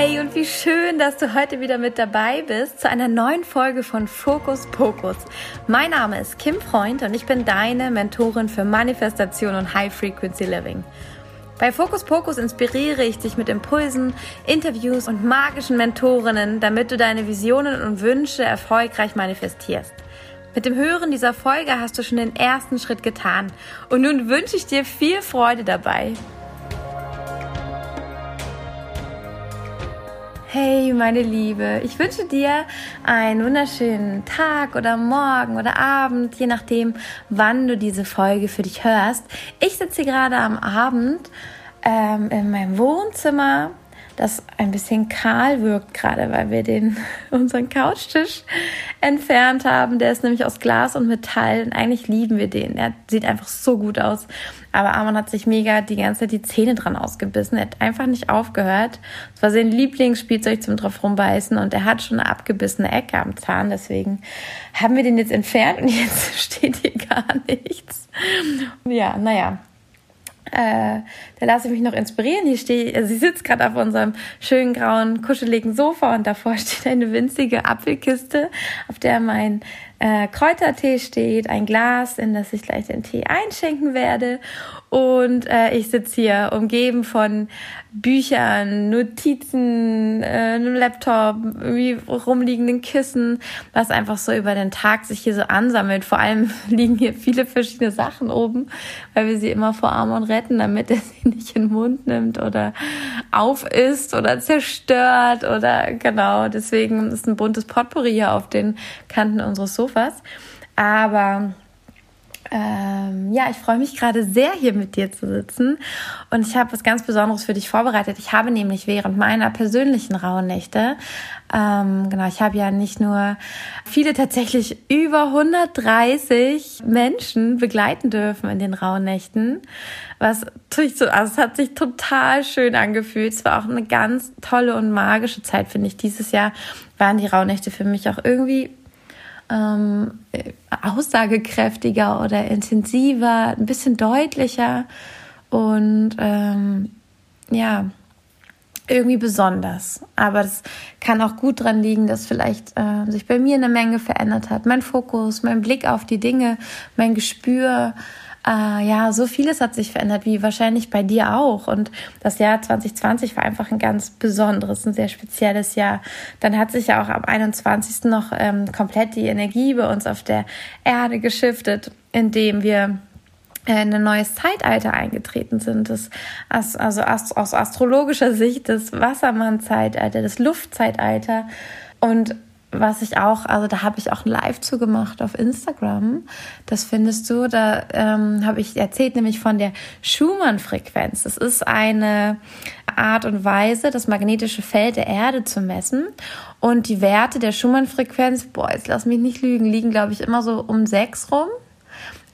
Hey und wie schön, dass du heute wieder mit dabei bist zu einer neuen Folge von Fokus Pokus. Mein Name ist Kim Freund und ich bin deine Mentorin für Manifestation und High Frequency Living. Bei Fokus Pokus inspiriere ich dich mit Impulsen, Interviews und magischen Mentorinnen, damit du deine Visionen und Wünsche erfolgreich manifestierst. Mit dem Hören dieser Folge hast du schon den ersten Schritt getan und nun wünsche ich dir viel Freude dabei. Hey, meine Liebe, ich wünsche dir einen wunderschönen Tag oder Morgen oder Abend, je nachdem, wann du diese Folge für dich hörst. Ich sitze gerade am Abend ähm, in meinem Wohnzimmer das ein bisschen kahl wirkt, gerade weil wir den, unseren Couchtisch entfernt haben. Der ist nämlich aus Glas und Metall und eigentlich lieben wir den. Er sieht einfach so gut aus. Aber Arman hat sich mega die ganze Zeit die Zähne dran ausgebissen. Er hat einfach nicht aufgehört. Es war sein Lieblingsspielzeug zum drauf rumbeißen und er hat schon eine abgebissene Ecke am Zahn. Deswegen haben wir den jetzt entfernt und jetzt steht hier gar nichts. Ja, naja, äh, da lasse ich mich noch inspirieren. Hier stehe, also sie sitzt gerade auf unserem schönen grauen, kuscheligen Sofa und davor steht eine winzige Apfelkiste, auf der mein äh, Kräutertee steht, ein Glas, in das ich gleich den Tee einschenken werde. Und äh, ich sitze hier umgeben von Büchern, Notizen, äh, einem Laptop, irgendwie rumliegenden Kissen, was einfach so über den Tag sich hier so ansammelt. Vor allem liegen hier viele verschiedene Sachen oben, weil wir sie immer vor Arm und retten, damit er sie nicht in den Mund nimmt oder aufisst oder zerstört oder genau. Deswegen ist ein buntes Potpourri hier auf den Kanten unseres Sofas. Aber ähm, ja, ich freue mich gerade sehr, hier mit dir zu sitzen. Und ich habe was ganz Besonderes für dich vorbereitet. Ich habe nämlich während meiner persönlichen Rauhnächte, ähm, genau, ich habe ja nicht nur viele tatsächlich über 130 Menschen begleiten dürfen in den Rauhnächten. Was so, also es hat sich total schön angefühlt. Es war auch eine ganz tolle und magische Zeit, finde ich. Dieses Jahr waren die Rauhnächte für mich auch irgendwie ähm, aussagekräftiger oder intensiver, ein bisschen deutlicher und ähm, ja, irgendwie besonders. Aber das kann auch gut dran liegen, dass vielleicht äh, sich bei mir eine Menge verändert hat. Mein Fokus, mein Blick auf die Dinge, mein Gespür, äh, ja, so vieles hat sich verändert, wie wahrscheinlich bei dir auch. Und das Jahr 2020 war einfach ein ganz besonderes, ein sehr spezielles Jahr. Dann hat sich ja auch am 21. noch ähm, komplett die Energie bei uns auf der Erde geschiftet, indem wir äh, in ein neues Zeitalter eingetreten sind. Das, also aus astrologischer Sicht das Wassermann-Zeitalter, das Luftzeitalter. Und was ich auch, also da habe ich auch ein Live zu gemacht auf Instagram. Das findest du. Da ähm, habe ich erzählt nämlich von der Schumann-Frequenz. Das ist eine Art und Weise, das magnetische Feld der Erde zu messen. Und die Werte der Schumann-Frequenz, boah, jetzt lass mich nicht lügen, liegen, glaube ich, immer so um sechs rum.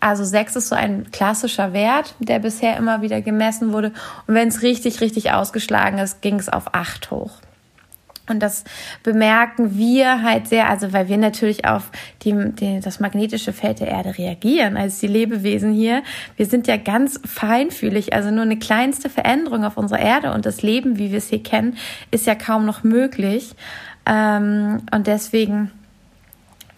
Also sechs ist so ein klassischer Wert, der bisher immer wieder gemessen wurde. Und wenn es richtig, richtig ausgeschlagen ist, ging es auf acht hoch. Und das bemerken wir halt sehr, also weil wir natürlich auf die, die, das magnetische Feld der Erde reagieren, als die Lebewesen hier. Wir sind ja ganz feinfühlig, also nur eine kleinste Veränderung auf unserer Erde und das Leben, wie wir es hier kennen, ist ja kaum noch möglich. Ähm, und deswegen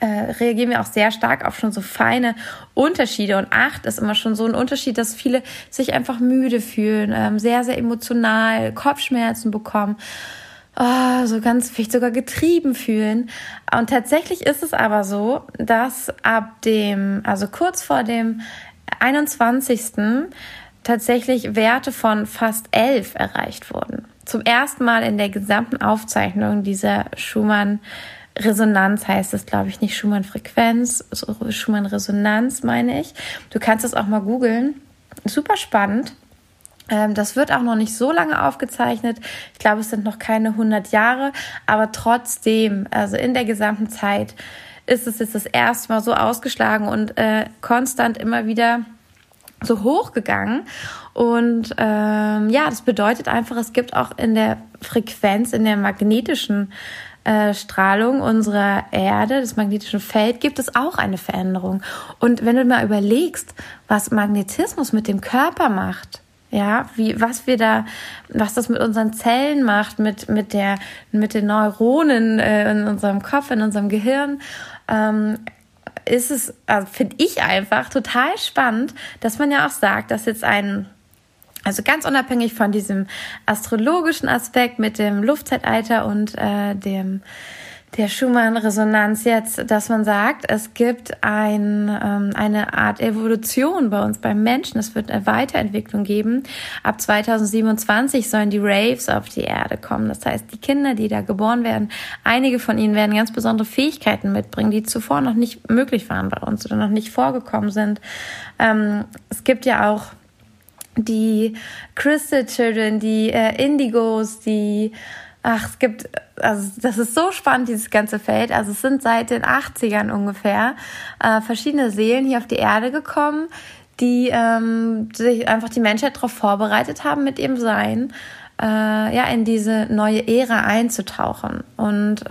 äh, reagieren wir auch sehr stark auf schon so feine Unterschiede. Und acht ist immer schon so ein Unterschied, dass viele sich einfach müde fühlen, ähm, sehr, sehr emotional, Kopfschmerzen bekommen oh, so ganz vielleicht sogar getrieben fühlen. Und tatsächlich ist es aber so, dass ab dem, also kurz vor dem 21. tatsächlich Werte von fast 11 erreicht wurden. Zum ersten Mal in der gesamten Aufzeichnung dieser Schumann Resonanz heißt es, glaube ich, nicht Schumann-Frequenz, Schumann-Resonanz meine ich. Du kannst es auch mal googeln. Super spannend. Ähm, das wird auch noch nicht so lange aufgezeichnet. Ich glaube, es sind noch keine 100 Jahre, aber trotzdem, also in der gesamten Zeit ist es jetzt das erste Mal so ausgeschlagen und äh, konstant immer wieder so hochgegangen. Und ähm, ja, das bedeutet einfach, es gibt auch in der Frequenz, in der magnetischen äh, Strahlung unserer Erde, des magnetischen Feld, gibt es auch eine Veränderung. Und wenn du mal überlegst, was Magnetismus mit dem Körper macht, ja, wie, was wir da, was das mit unseren Zellen macht, mit, mit der, mit den Neuronen äh, in unserem Kopf, in unserem Gehirn, ähm, ist es, also finde ich einfach total spannend, dass man ja auch sagt, dass jetzt ein also ganz unabhängig von diesem astrologischen Aspekt mit dem Luftzeitalter und äh, dem der Schumann-Resonanz jetzt, dass man sagt, es gibt ein, ähm, eine Art Evolution bei uns, beim Menschen. Es wird eine Weiterentwicklung geben. Ab 2027 sollen die Raves auf die Erde kommen. Das heißt, die Kinder, die da geboren werden, einige von ihnen werden ganz besondere Fähigkeiten mitbringen, die zuvor noch nicht möglich waren bei uns oder noch nicht vorgekommen sind. Ähm, es gibt ja auch die Crystal Children, die äh, Indigos, die Ach, es gibt, also das ist so spannend, dieses ganze Feld. Also es sind seit den 80ern ungefähr äh, verschiedene Seelen hier auf die Erde gekommen, die ähm, sich einfach die Menschheit darauf vorbereitet haben, mit ihrem Sein äh, ja in diese neue Ära einzutauchen. Und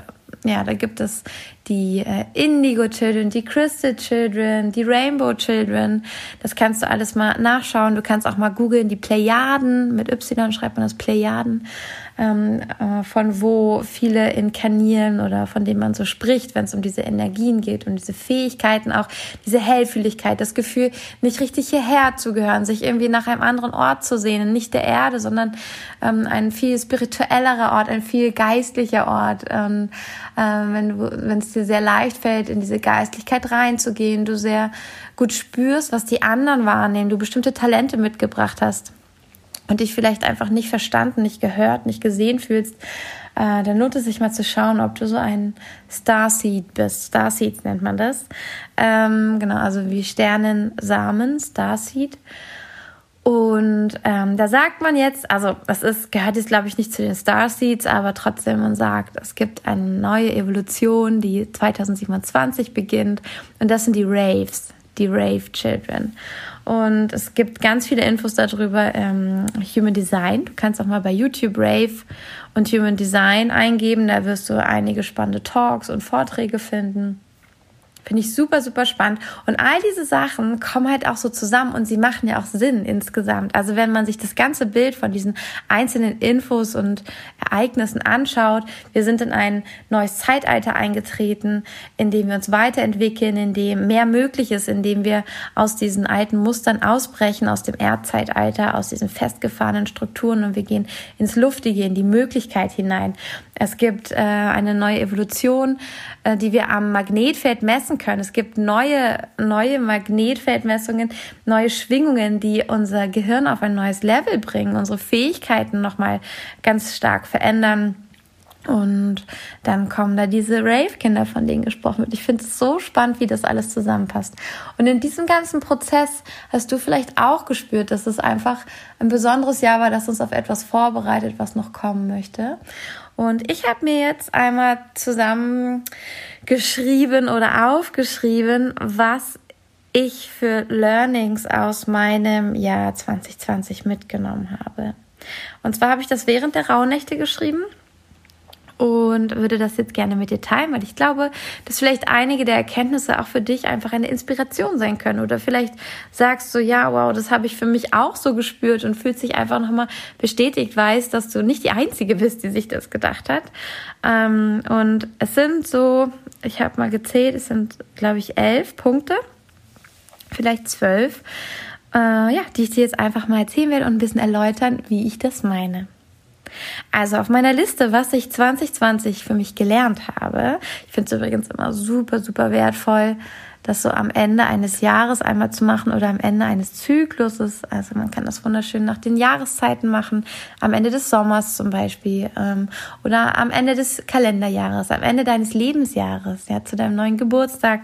ja, da gibt es die äh, Indigo Children, die Crystal Children, die Rainbow Children. Das kannst du alles mal nachschauen. Du kannst auch mal googeln, die Plejaden. Mit Y schreibt man das Plejaden ähm, äh, von wo viele inkarnieren oder von dem man so spricht, wenn es um diese Energien geht und diese Fähigkeiten auch, diese Hellfühligkeit, das Gefühl, nicht richtig hierher zu gehören, sich irgendwie nach einem anderen Ort zu sehnen, nicht der Erde, sondern ähm, ein viel spirituellerer Ort, ein viel geistlicher Ort. Ähm, äh, wenn es dir sehr leicht fällt, in diese Geistlichkeit reinzugehen, du sehr gut spürst, was die anderen wahrnehmen, du bestimmte Talente mitgebracht hast und dich vielleicht einfach nicht verstanden, nicht gehört, nicht gesehen fühlst, äh, dann lohnt es sich mal zu schauen, ob du so ein Starseed bist. Starseeds nennt man das. Ähm, genau, also wie Sternensamen, Starseed. Und ähm, da sagt man jetzt, also das ist, gehört jetzt glaube ich nicht zu den Starseeds, aber trotzdem man sagt, es gibt eine neue Evolution, die 2027 beginnt und das sind die Raves, die Rave Children. Und es gibt ganz viele Infos darüber. Ähm, Human Design. Du kannst auch mal bei YouTube Rave und Human Design eingeben. Da wirst du einige spannende Talks und Vorträge finden. Finde ich super, super spannend. Und all diese Sachen kommen halt auch so zusammen und sie machen ja auch Sinn insgesamt. Also wenn man sich das ganze Bild von diesen einzelnen Infos und Ereignissen anschaut, wir sind in ein neues Zeitalter eingetreten, in dem wir uns weiterentwickeln, in dem mehr möglich ist, in dem wir aus diesen alten Mustern ausbrechen, aus dem Erdzeitalter, aus diesen festgefahrenen Strukturen und wir gehen ins Luftige, in die Möglichkeit hinein. Es gibt äh, eine neue Evolution, äh, die wir am Magnetfeld messen können. Es gibt neue, neue Magnetfeldmessungen, neue Schwingungen, die unser Gehirn auf ein neues Level bringen, unsere Fähigkeiten nochmal ganz stark verändern. Und dann kommen da diese Rave-Kinder, von denen gesprochen wird. Ich finde es so spannend, wie das alles zusammenpasst. Und in diesem ganzen Prozess hast du vielleicht auch gespürt, dass es einfach ein besonderes Jahr war, das uns auf etwas vorbereitet, was noch kommen möchte. Und ich habe mir jetzt einmal zusammengeschrieben oder aufgeschrieben, was ich für Learnings aus meinem Jahr 2020 mitgenommen habe. Und zwar habe ich das während der Rauhnächte geschrieben und würde das jetzt gerne mit dir teilen, weil ich glaube, dass vielleicht einige der Erkenntnisse auch für dich einfach eine Inspiration sein können. Oder vielleicht sagst du, ja, wow, das habe ich für mich auch so gespürt und fühlt sich einfach nochmal bestätigt, weiß, dass du nicht die Einzige bist, die sich das gedacht hat. Ähm, und es sind so, ich habe mal gezählt, es sind, glaube ich, elf Punkte, vielleicht zwölf, äh, ja, die ich dir jetzt einfach mal erzählen werde und ein bisschen erläutern, wie ich das meine. Also auf meiner Liste, was ich 2020 für mich gelernt habe, ich finde es übrigens immer super, super wertvoll, das so am Ende eines Jahres einmal zu machen oder am Ende eines Zykluses. Also man kann das wunderschön nach den Jahreszeiten machen, am Ende des Sommers zum Beispiel ähm, oder am Ende des Kalenderjahres, am Ende deines Lebensjahres, ja, zu deinem neuen Geburtstag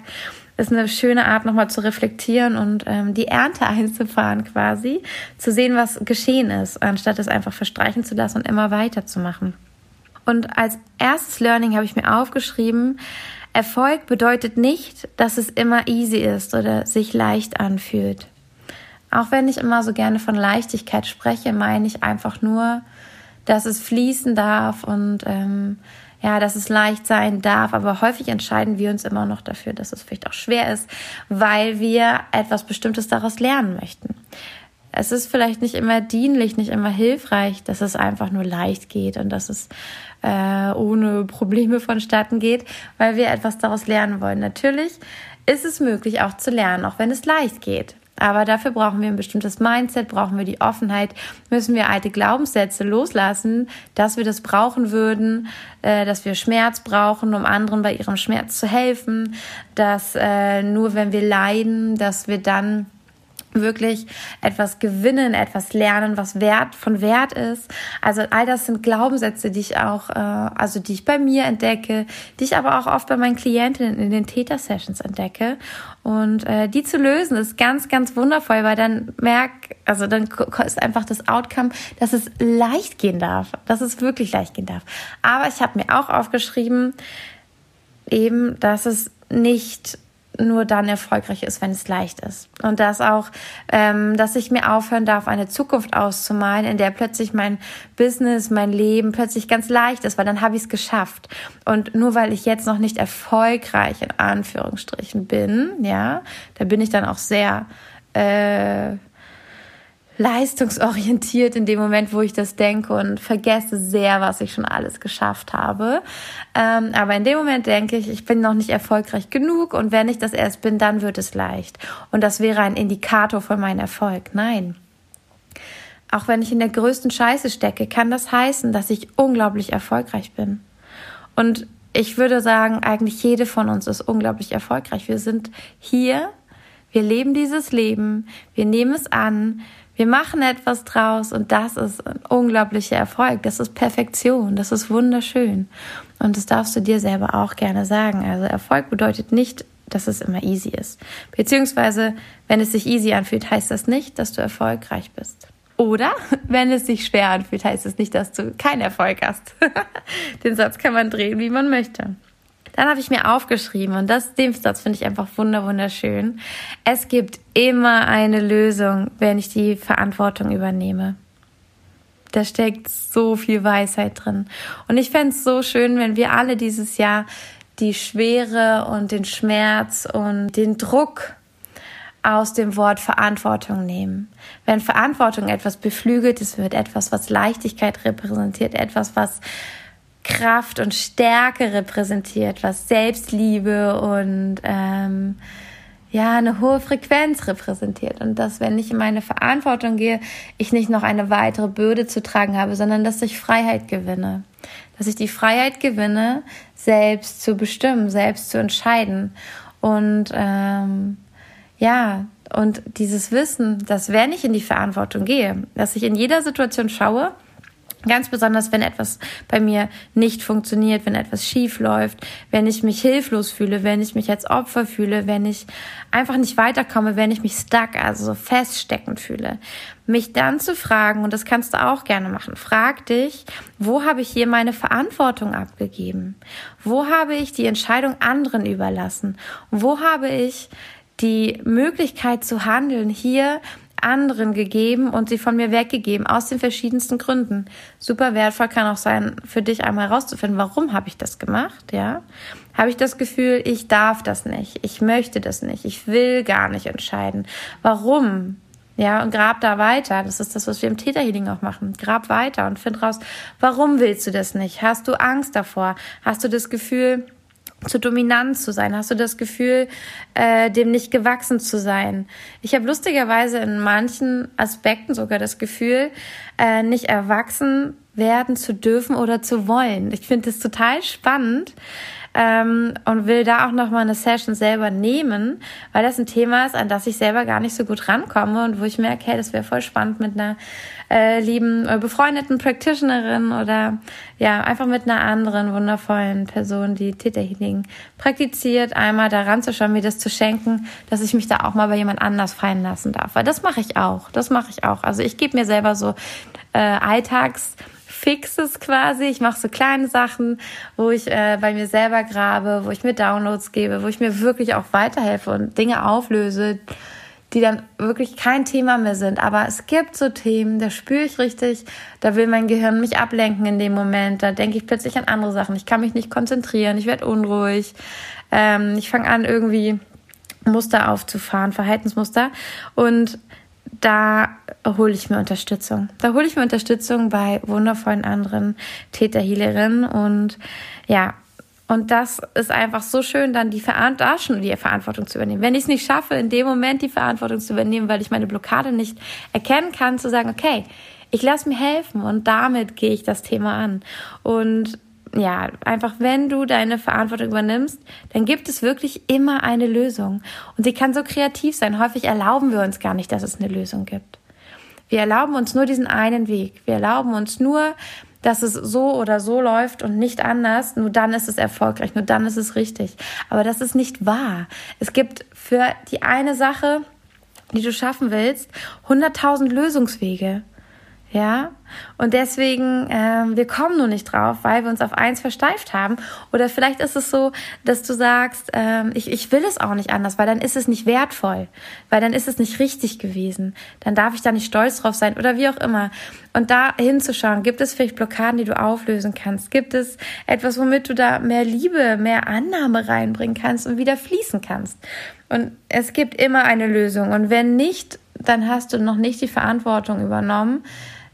ist eine schöne Art, nochmal zu reflektieren und ähm, die Ernte einzufahren quasi, zu sehen, was geschehen ist, anstatt es einfach verstreichen zu lassen und immer weiterzumachen. Und als erstes Learning habe ich mir aufgeschrieben, Erfolg bedeutet nicht, dass es immer easy ist oder sich leicht anfühlt. Auch wenn ich immer so gerne von Leichtigkeit spreche, meine ich einfach nur, dass es fließen darf und ähm, ja, dass es leicht sein darf, aber häufig entscheiden wir uns immer noch dafür, dass es vielleicht auch schwer ist, weil wir etwas Bestimmtes daraus lernen möchten. Es ist vielleicht nicht immer dienlich, nicht immer hilfreich, dass es einfach nur leicht geht und dass es äh, ohne Probleme vonstatten geht, weil wir etwas daraus lernen wollen. Natürlich ist es möglich auch zu lernen, auch wenn es leicht geht. Aber dafür brauchen wir ein bestimmtes Mindset, brauchen wir die Offenheit, müssen wir alte Glaubenssätze loslassen, dass wir das brauchen würden, äh, dass wir Schmerz brauchen, um anderen bei ihrem Schmerz zu helfen, dass äh, nur wenn wir leiden, dass wir dann wirklich etwas gewinnen, etwas lernen, was Wert von Wert ist. Also all das sind Glaubenssätze, die ich auch, äh, also die ich bei mir entdecke, die ich aber auch oft bei meinen Klientinnen in den Täter-Sessions entdecke. Und äh, die zu lösen ist ganz, ganz wundervoll, weil dann merk, also dann ist einfach das Outcome, dass es leicht gehen darf, dass es wirklich leicht gehen darf. Aber ich habe mir auch aufgeschrieben, eben, dass es nicht nur dann erfolgreich ist, wenn es leicht ist. Und dass auch, ähm, dass ich mir aufhören darf, eine Zukunft auszumalen, in der plötzlich mein Business, mein Leben plötzlich ganz leicht ist, weil dann habe ich es geschafft. Und nur weil ich jetzt noch nicht erfolgreich in Anführungsstrichen bin, ja, da bin ich dann auch sehr äh, leistungsorientiert in dem Moment, wo ich das denke und vergesse sehr, was ich schon alles geschafft habe. Ähm, aber in dem Moment denke ich, ich bin noch nicht erfolgreich genug und wenn ich das erst bin, dann wird es leicht. Und das wäre ein Indikator von meinem Erfolg. Nein. Auch wenn ich in der größten Scheiße stecke, kann das heißen, dass ich unglaublich erfolgreich bin. Und ich würde sagen, eigentlich jede von uns ist unglaublich erfolgreich. Wir sind hier, wir leben dieses Leben, wir nehmen es an, wir machen etwas draus und das ist ein unglaublicher Erfolg. Das ist Perfektion. Das ist wunderschön. Und das darfst du dir selber auch gerne sagen. Also Erfolg bedeutet nicht, dass es immer easy ist. Beziehungsweise, wenn es sich easy anfühlt, heißt das nicht, dass du erfolgreich bist. Oder wenn es sich schwer anfühlt, heißt es nicht, dass du keinen Erfolg hast. Den Satz kann man drehen, wie man möchte. Dann habe ich mir aufgeschrieben und das, den Satz finde ich einfach wunderschön. Es gibt immer eine Lösung, wenn ich die Verantwortung übernehme. Da steckt so viel Weisheit drin. Und ich fände es so schön, wenn wir alle dieses Jahr die Schwere und den Schmerz und den Druck aus dem Wort Verantwortung nehmen. Wenn Verantwortung etwas beflügelt, es wird etwas, was Leichtigkeit repräsentiert, etwas, was Kraft und Stärke repräsentiert, was Selbstliebe und ähm, ja eine hohe Frequenz repräsentiert. Und dass wenn ich in meine Verantwortung gehe, ich nicht noch eine weitere Bürde zu tragen habe, sondern dass ich Freiheit gewinne, dass ich die Freiheit gewinne, selbst zu bestimmen, selbst zu entscheiden. Und ähm, ja und dieses Wissen, dass wenn ich in die Verantwortung gehe, dass ich in jeder Situation schaue, Ganz besonders, wenn etwas bei mir nicht funktioniert, wenn etwas schief läuft, wenn ich mich hilflos fühle, wenn ich mich als Opfer fühle, wenn ich einfach nicht weiterkomme, wenn ich mich stuck, also so feststeckend fühle. Mich dann zu fragen, und das kannst du auch gerne machen, frag dich, wo habe ich hier meine Verantwortung abgegeben? Wo habe ich die Entscheidung anderen überlassen? Wo habe ich die Möglichkeit zu handeln, hier anderen gegeben und sie von mir weggegeben, aus den verschiedensten Gründen. Super wertvoll kann auch sein, für dich einmal herauszufinden, warum habe ich das gemacht, ja? Habe ich das Gefühl, ich darf das nicht, ich möchte das nicht, ich will gar nicht entscheiden. Warum? Ja, und grab da weiter. Das ist das, was wir im Täterhealing auch machen. Grab weiter und find raus, warum willst du das nicht? Hast du Angst davor? Hast du das Gefühl, zu dominant zu sein? Hast du das Gefühl, äh, dem nicht gewachsen zu sein? Ich habe lustigerweise in manchen Aspekten sogar das Gefühl, äh, nicht erwachsen werden zu dürfen oder zu wollen. Ich finde das total spannend ähm, und will da auch nochmal eine Session selber nehmen, weil das ein Thema ist, an das ich selber gar nicht so gut rankomme und wo ich merke, hey, das wäre voll spannend mit einer äh, lieben äh, befreundeten Practitionerin oder ja, einfach mit einer anderen wundervollen Person, die Täterhealing praktiziert, einmal daran zu schauen, mir das zu schenken, dass ich mich da auch mal bei jemand anders fallen lassen darf. Weil das mache ich auch. Das mache ich auch. Also ich gebe mir selber so äh, Alltags Fixes quasi. Ich mache so kleine Sachen, wo ich äh, bei mir selber grabe, wo ich mir Downloads gebe, wo ich mir wirklich auch weiterhelfe und Dinge auflöse, die dann wirklich kein Thema mehr sind. Aber es gibt so Themen, da spüre ich richtig, da will mein Gehirn mich ablenken in dem Moment. Da denke ich plötzlich an andere Sachen. Ich kann mich nicht konzentrieren, ich werde unruhig. Ähm, ich fange an, irgendwie Muster aufzufahren, Verhaltensmuster. Und da hole ich mir Unterstützung. Da hole ich mir Unterstützung bei wundervollen anderen Täterhealerinnen und ja, und das ist einfach so schön, dann die, Verantwortung, die Verantwortung zu übernehmen. Wenn ich es nicht schaffe, in dem Moment die Verantwortung zu übernehmen, weil ich meine Blockade nicht erkennen kann, zu sagen, okay, ich lasse mir helfen und damit gehe ich das Thema an. Und ja, einfach wenn du deine Verantwortung übernimmst, dann gibt es wirklich immer eine Lösung. Und sie kann so kreativ sein. Häufig erlauben wir uns gar nicht, dass es eine Lösung gibt. Wir erlauben uns nur diesen einen Weg. Wir erlauben uns nur, dass es so oder so läuft und nicht anders. Nur dann ist es erfolgreich, nur dann ist es richtig. Aber das ist nicht wahr. Es gibt für die eine Sache, die du schaffen willst, 100.000 Lösungswege. Ja, und deswegen, ähm, wir kommen nur nicht drauf, weil wir uns auf eins versteift haben. Oder vielleicht ist es so, dass du sagst, ähm, ich, ich will es auch nicht anders, weil dann ist es nicht wertvoll, weil dann ist es nicht richtig gewesen. Dann darf ich da nicht stolz drauf sein oder wie auch immer. Und da hinzuschauen, gibt es vielleicht Blockaden, die du auflösen kannst? Gibt es etwas, womit du da mehr Liebe, mehr Annahme reinbringen kannst und wieder fließen kannst? Und es gibt immer eine Lösung. Und wenn nicht, dann hast du noch nicht die Verantwortung übernommen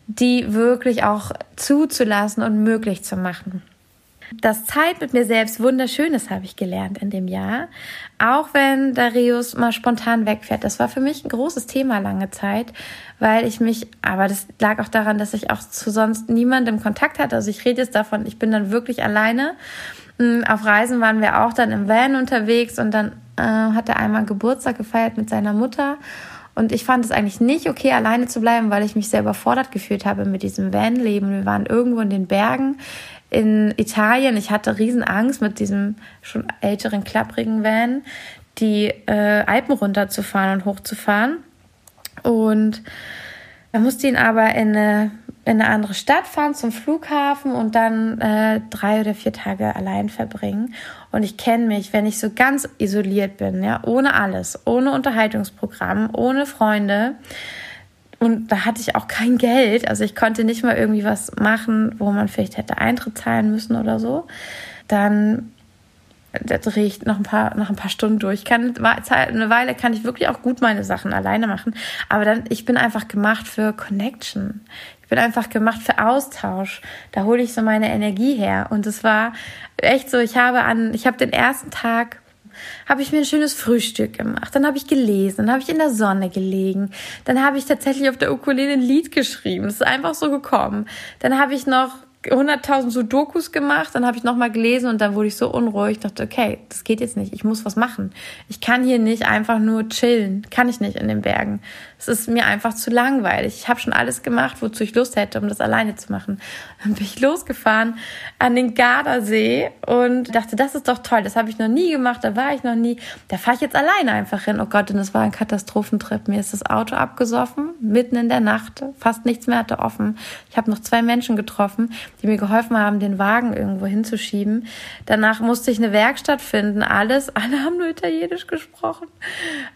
die wirklich auch zuzulassen und möglich zu machen. Das Zeit mit mir selbst wunderschönes habe ich gelernt in dem Jahr. Auch wenn Darius mal spontan wegfährt. Das war für mich ein großes Thema lange Zeit, weil ich mich, aber das lag auch daran, dass ich auch zu sonst niemandem Kontakt hatte. Also ich rede jetzt davon, ich bin dann wirklich alleine. Hm, auf Reisen waren wir auch dann im Van unterwegs und dann äh, hat er einmal Geburtstag gefeiert mit seiner Mutter. Und ich fand es eigentlich nicht okay, alleine zu bleiben, weil ich mich sehr überfordert gefühlt habe mit diesem Vanleben. Wir waren irgendwo in den Bergen in Italien. Ich hatte riesen Angst mit diesem schon älteren, klapprigen Van, die äh, Alpen runterzufahren und hochzufahren. Und er musste ihn aber in eine in eine andere Stadt fahren zum Flughafen und dann äh, drei oder vier Tage allein verbringen. Und ich kenne mich, wenn ich so ganz isoliert bin, ja, ohne alles, ohne Unterhaltungsprogramm, ohne Freunde. Und da hatte ich auch kein Geld. Also ich konnte nicht mal irgendwie was machen, wo man vielleicht hätte Eintritt zahlen müssen oder so. Dann da drehe ich noch ein paar, noch ein paar Stunden durch. Kann, eine Weile kann ich wirklich auch gut meine Sachen alleine machen. Aber dann, ich bin einfach gemacht für Connection. Ich bin einfach gemacht für Austausch. Da hole ich so meine Energie her. Und es war echt so, ich habe an, ich habe den ersten Tag habe ich mir ein schönes Frühstück gemacht. Dann habe ich gelesen, dann habe ich in der Sonne gelegen. Dann habe ich tatsächlich auf der Ukulele ein Lied geschrieben. Das ist einfach so gekommen. Dann habe ich noch 100.000 so Dokus gemacht, dann habe ich nochmal gelesen und dann wurde ich so unruhig. Dachte, okay, das geht jetzt nicht. Ich muss was machen. Ich kann hier nicht einfach nur chillen. Kann ich nicht in den Bergen. Es ist mir einfach zu langweilig. Ich habe schon alles gemacht, wozu ich Lust hätte, um das alleine zu machen. Dann bin ich losgefahren an den Gardasee und dachte, das ist doch toll. Das habe ich noch nie gemacht. Da war ich noch nie. Da fahre ich jetzt alleine einfach hin. Oh Gott, und das war ein Katastrophentrip. Mir ist das Auto abgesoffen, mitten in der Nacht. Fast nichts mehr hatte offen. Ich habe noch zwei Menschen getroffen die mir geholfen haben, den Wagen irgendwo hinzuschieben. Danach musste ich eine Werkstatt finden. Alles, alle haben nur Italienisch gesprochen.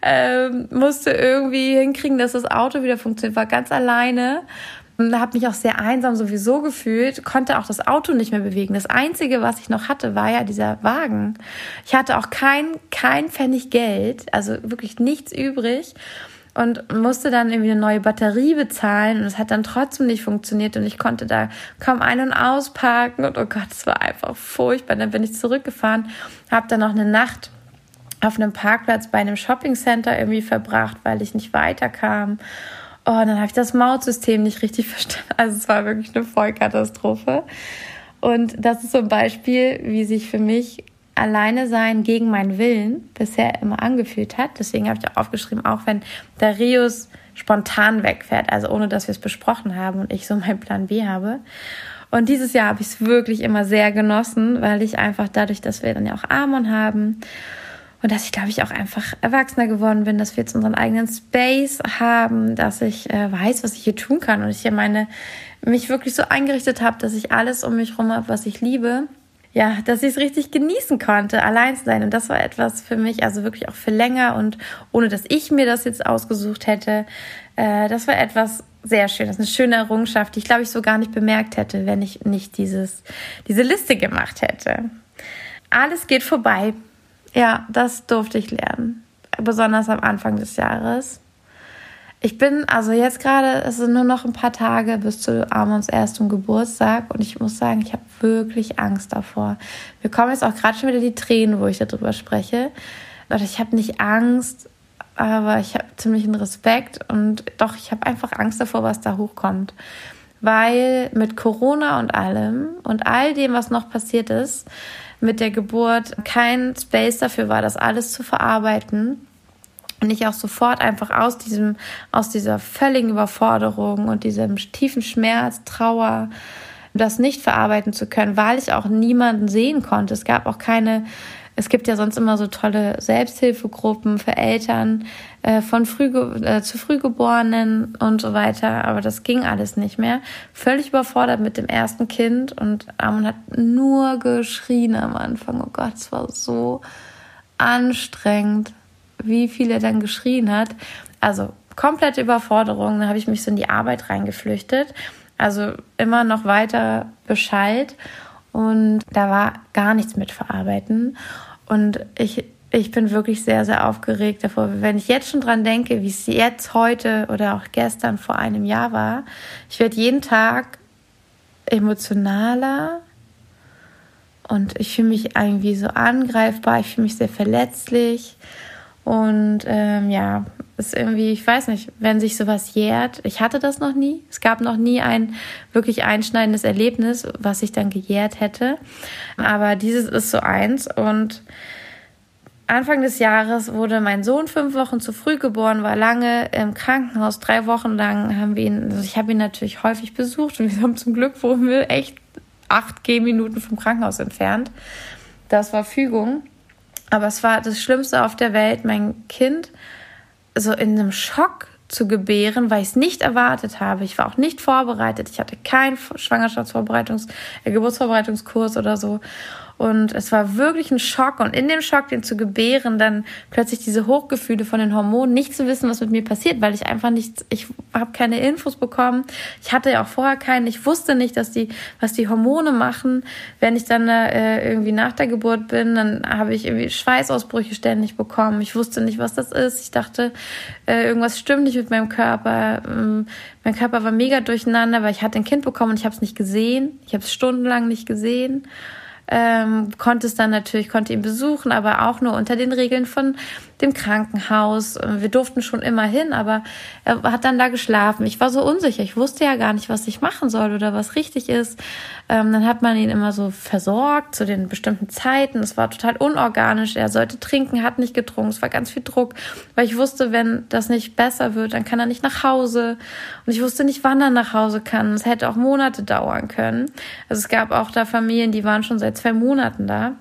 Ähm, musste irgendwie hinkriegen, dass das Auto wieder funktioniert. War ganz alleine habe mich auch sehr einsam sowieso gefühlt, konnte auch das Auto nicht mehr bewegen. Das Einzige, was ich noch hatte, war ja dieser Wagen. Ich hatte auch kein, kein Pfennig Geld, also wirklich nichts übrig und musste dann irgendwie eine neue Batterie bezahlen und es hat dann trotzdem nicht funktioniert und ich konnte da kaum ein- und ausparken und oh Gott, es war einfach furchtbar. Dann bin ich zurückgefahren, habe dann noch eine Nacht auf einem Parkplatz bei einem Shoppingcenter irgendwie verbracht, weil ich nicht weiterkam. Oh, und dann habe ich das Mautsystem nicht richtig verstanden. Also es war wirklich eine Vollkatastrophe. Und das ist so ein Beispiel, wie sich für mich alleine sein gegen meinen Willen bisher immer angefühlt hat. Deswegen habe ich auch aufgeschrieben, auch wenn Darius spontan wegfährt, also ohne dass wir es besprochen haben und ich so meinen Plan B habe. Und dieses Jahr habe ich es wirklich immer sehr genossen, weil ich einfach dadurch, dass wir dann ja auch Amon haben und dass ich, glaube ich, auch einfach erwachsener geworden bin, dass wir jetzt unseren eigenen Space haben, dass ich äh, weiß, was ich hier tun kann und ich hier meine, mich wirklich so eingerichtet habe, dass ich alles um mich herum habe, was ich liebe ja, dass ich es richtig genießen konnte, allein zu sein. Und das war etwas für mich, also wirklich auch für länger und ohne dass ich mir das jetzt ausgesucht hätte. Äh, das war etwas sehr schön. Das ist eine schöne Errungenschaft, die ich glaube ich so gar nicht bemerkt hätte, wenn ich nicht dieses, diese Liste gemacht hätte. Alles geht vorbei. Ja, das durfte ich lernen. Besonders am Anfang des Jahres. ich bin, also jetzt gerade, es sind nur noch ein paar Tage bis zu Amons erstem Geburtstag und ich muss sagen, ich habe wirklich Angst davor. Mir kommen jetzt auch gerade schon wieder die Tränen, wo ich darüber spreche. Und ich habe nicht Angst, aber ich habe ziemlich einen Respekt und doch, ich habe einfach Angst davor, was da hochkommt. Weil mit Corona und allem und all dem, was noch passiert ist, mit der Geburt kein Space dafür war, das alles zu verarbeiten und ich auch sofort einfach aus diesem, aus dieser völligen Überforderung und diesem tiefen Schmerz, Trauer, das nicht verarbeiten zu können, weil ich auch niemanden sehen konnte. Es gab auch keine, es gibt ja sonst immer so tolle Selbsthilfegruppen für Eltern äh, von früh, äh, zu Frühgeborenen und so weiter, aber das ging alles nicht mehr. Völlig überfordert mit dem ersten Kind und Amon hat nur geschrien am Anfang. Oh Gott, es war so anstrengend wie viel er dann geschrien hat. Also komplette Überforderung. Dann habe ich mich so in die Arbeit reingeflüchtet. Also immer noch weiter Bescheid. Und da war gar nichts mit verarbeiten. Und ich, ich bin wirklich sehr, sehr aufgeregt davor. Wenn ich jetzt schon dran denke, wie es jetzt heute oder auch gestern vor einem Jahr war, ich werde jeden Tag emotionaler und ich fühle mich irgendwie so angreifbar, ich fühle mich sehr verletzlich und ähm, ja, ist irgendwie, ich weiß nicht, wenn sich sowas jährt. Ich hatte das noch nie. Es gab noch nie ein wirklich einschneidendes Erlebnis, was sich dann gejährt hätte. Aber dieses ist so eins. Und Anfang des Jahres wurde mein Sohn fünf Wochen zu früh geboren, war lange im Krankenhaus. Drei Wochen lang haben wir ihn, also ich habe ihn natürlich häufig besucht und wir haben zum Glück wohnen wir echt acht Gehminuten vom Krankenhaus entfernt. Das war Fügung. Aber es war das Schlimmste auf der Welt, mein Kind so in einem Schock zu gebären, weil ich es nicht erwartet habe. Ich war auch nicht vorbereitet. Ich hatte keinen Schwangerschaftsvorbereitungs-, äh, Geburtsvorbereitungskurs oder so. Und es war wirklich ein Schock. Und in dem Schock, den zu gebären, dann plötzlich diese Hochgefühle von den Hormonen, nicht zu wissen, was mit mir passiert, weil ich einfach nicht, ich habe keine Infos bekommen. Ich hatte ja auch vorher keinen. Ich wusste nicht, dass die, was die Hormone machen. Wenn ich dann äh, irgendwie nach der Geburt bin, dann habe ich irgendwie Schweißausbrüche ständig bekommen. Ich wusste nicht, was das ist. Ich dachte, äh, irgendwas stimmt nicht mit meinem Körper. Ähm, mein Körper war mega durcheinander, weil ich hatte ein Kind bekommen und ich habe es nicht gesehen. Ich habe es stundenlang nicht gesehen ähm, konnte es dann natürlich, konnte ihn besuchen, aber auch nur unter den Regeln von dem Krankenhaus. Wir durften schon immer hin, aber er hat dann da geschlafen. Ich war so unsicher. Ich wusste ja gar nicht, was ich machen soll oder was richtig ist. Ähm, dann hat man ihn immer so versorgt zu den bestimmten Zeiten. Es war total unorganisch. Er sollte trinken, hat nicht getrunken. Es war ganz viel Druck, weil ich wusste, wenn das nicht besser wird, dann kann er nicht nach Hause. Und ich wusste nicht, wann er nach Hause kann. Es hätte auch Monate dauern können. Also es gab auch da Familien, die waren schon seit zwei Monaten da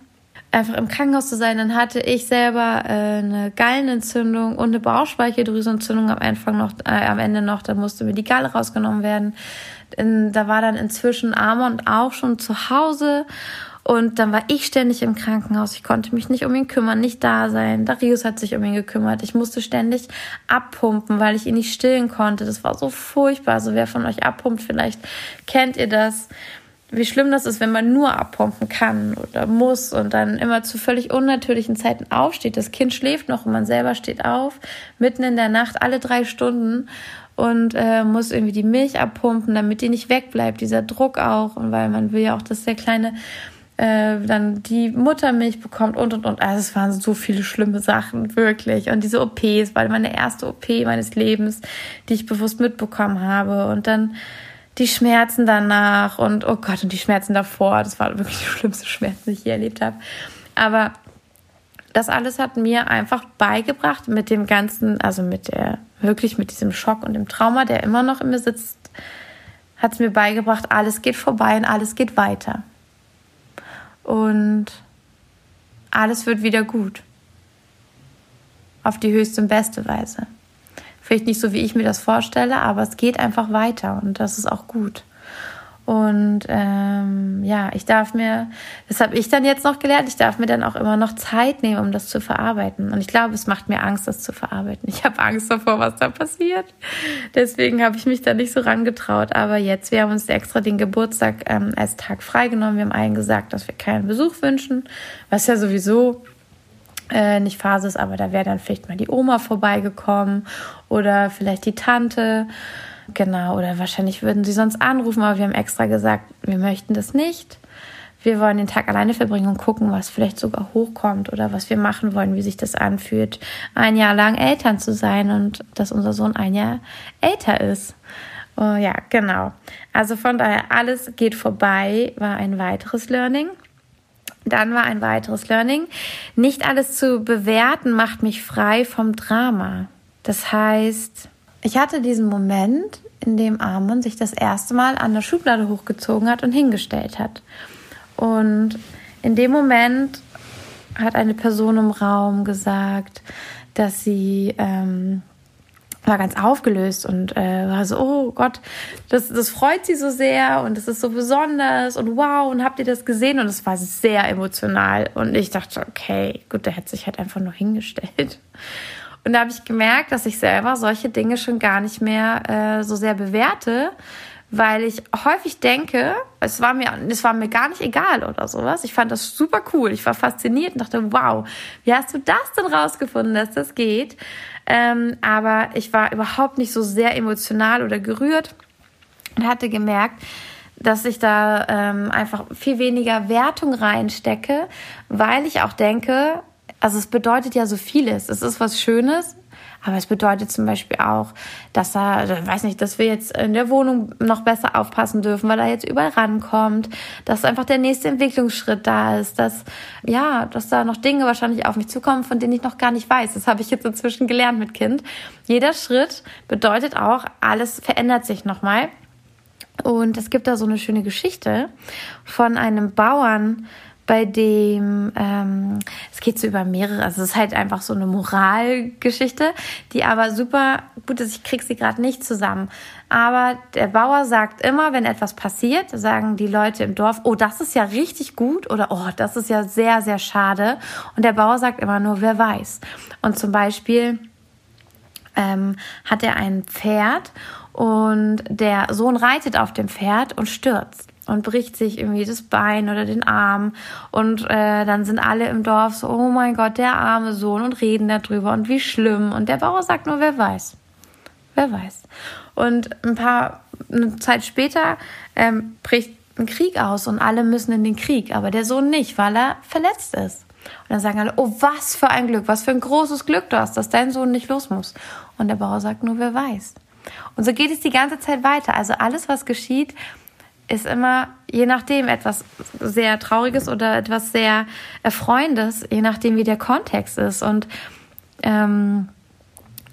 einfach im Krankenhaus zu sein, dann hatte ich selber äh, eine Gallenentzündung und eine Bauchspeicheldrüsenentzündung am Anfang noch, äh, am Ende noch. Da musste mir die Galle rausgenommen werden. Da war dann inzwischen Armand auch schon zu Hause und dann war ich ständig im Krankenhaus. Ich konnte mich nicht um ihn kümmern, nicht da sein. Darius hat sich um ihn gekümmert. Ich musste ständig abpumpen, weil ich ihn nicht stillen konnte. Das war so furchtbar. Also wer von euch abpumpt, vielleicht kennt ihr das wie schlimm das ist, wenn man nur abpumpen kann oder muss und dann immer zu völlig unnatürlichen Zeiten aufsteht. Das Kind schläft noch und man selber steht auf, mitten in der Nacht, alle drei Stunden und äh, muss irgendwie die Milch abpumpen, damit die nicht wegbleibt, dieser Druck auch. Und weil man will ja auch, dass der Kleine äh, dann die Muttermilch bekommt und und und. Also es waren so viele schlimme Sachen, wirklich. Und diese OPs, weil meine erste OP meines Lebens, die ich bewusst mitbekommen habe. Und dann die Schmerzen danach und oh Gott, und die Schmerzen davor, das war wirklich die schlimmste Schmerzen, die ich je erlebt habe. Aber das alles hat mir einfach beigebracht mit dem ganzen, also mit der, wirklich mit diesem Schock und dem Trauma, der immer noch in mir sitzt, hat es mir beigebracht, alles geht vorbei und alles geht weiter. Und alles wird wieder gut. Auf die höchste und beste Weise. Vielleicht nicht so, wie ich mir das vorstelle, aber es geht einfach weiter und das ist auch gut. Und ähm, ja, ich darf mir, das habe ich dann jetzt noch gelernt, ich darf mir dann auch immer noch Zeit nehmen, um das zu verarbeiten. Und ich glaube, es macht mir Angst, das zu verarbeiten. Ich habe Angst davor, was da passiert. Deswegen habe ich mich da nicht so rangetraut. Aber jetzt, wir haben uns extra den Geburtstag ähm, als Tag freigenommen. Wir haben allen gesagt, dass wir keinen Besuch wünschen, was ja sowieso äh, nicht Phase ist, aber da wäre dann vielleicht mal die Oma vorbeigekommen oder vielleicht die Tante. Genau, oder wahrscheinlich würden sie sonst anrufen, aber wir haben extra gesagt, wir möchten das nicht. Wir wollen den Tag alleine verbringen und gucken, was vielleicht sogar hochkommt oder was wir machen wollen, wie sich das anfühlt, ein Jahr lang Eltern zu sein und dass unser Sohn ein Jahr älter ist. Oh, ja, genau. Also von daher, alles geht vorbei, war ein weiteres Learning. Dann war ein weiteres Learning. Nicht alles zu bewerten macht mich frei vom Drama. Das heißt, ich hatte diesen Moment, in dem Amon sich das erste Mal an der Schublade hochgezogen hat und hingestellt hat. Und in dem Moment hat eine Person im Raum gesagt, dass sie ähm, war ganz aufgelöst und äh, war so, oh Gott, das, das freut sie so sehr und das ist so besonders und wow, und habt ihr das gesehen? Und es war sehr emotional. Und ich dachte, okay, gut, der hat sich halt einfach nur hingestellt. Und da habe ich gemerkt, dass ich selber solche Dinge schon gar nicht mehr äh, so sehr bewerte, weil ich häufig denke, es war mir, es war mir gar nicht egal oder sowas. Ich fand das super cool. Ich war fasziniert und dachte, wow, wie hast du das denn rausgefunden, dass das geht? Ähm, aber ich war überhaupt nicht so sehr emotional oder gerührt und hatte gemerkt, dass ich da ähm, einfach viel weniger Wertung reinstecke, weil ich auch denke, also es bedeutet ja so vieles. Es ist was Schönes, aber es bedeutet zum Beispiel auch, dass er, weiß nicht, dass wir jetzt in der Wohnung noch besser aufpassen dürfen, weil er jetzt überall rankommt, dass einfach der nächste Entwicklungsschritt da ist, dass, ja, dass da noch Dinge wahrscheinlich auf mich zukommen, von denen ich noch gar nicht weiß. Das habe ich jetzt inzwischen gelernt mit Kind. Jeder Schritt bedeutet auch, alles verändert sich nochmal. Und es gibt da so eine schöne Geschichte von einem Bauern, bei dem ähm, es geht so über mehrere, also es ist halt einfach so eine Moralgeschichte, die aber super gut ist. Ich krieg sie gerade nicht zusammen. Aber der Bauer sagt immer, wenn etwas passiert, sagen die Leute im Dorf, oh, das ist ja richtig gut oder oh, das ist ja sehr, sehr schade. Und der Bauer sagt immer nur, wer weiß. Und zum Beispiel ähm, hat er ein Pferd und der Sohn reitet auf dem Pferd und stürzt und bricht sich irgendwie das Bein oder den Arm und äh, dann sind alle im Dorf so, oh mein Gott, der arme Sohn und reden darüber und wie schlimm und der Bauer sagt nur, wer weiß, wer weiß. Und ein paar eine Zeit später ähm, bricht ein Krieg aus und alle müssen in den Krieg, aber der Sohn nicht, weil er verletzt ist. Und dann sagen alle, oh, was für ein Glück, was für ein großes Glück du hast, dass dein Sohn nicht los muss. Und der Bauer sagt nur, wer weiß. Und so geht es die ganze Zeit weiter. Also alles, was geschieht, ist immer, je nachdem, etwas sehr Trauriges oder etwas sehr Erfreuendes, je nachdem, wie der Kontext ist. Und ähm,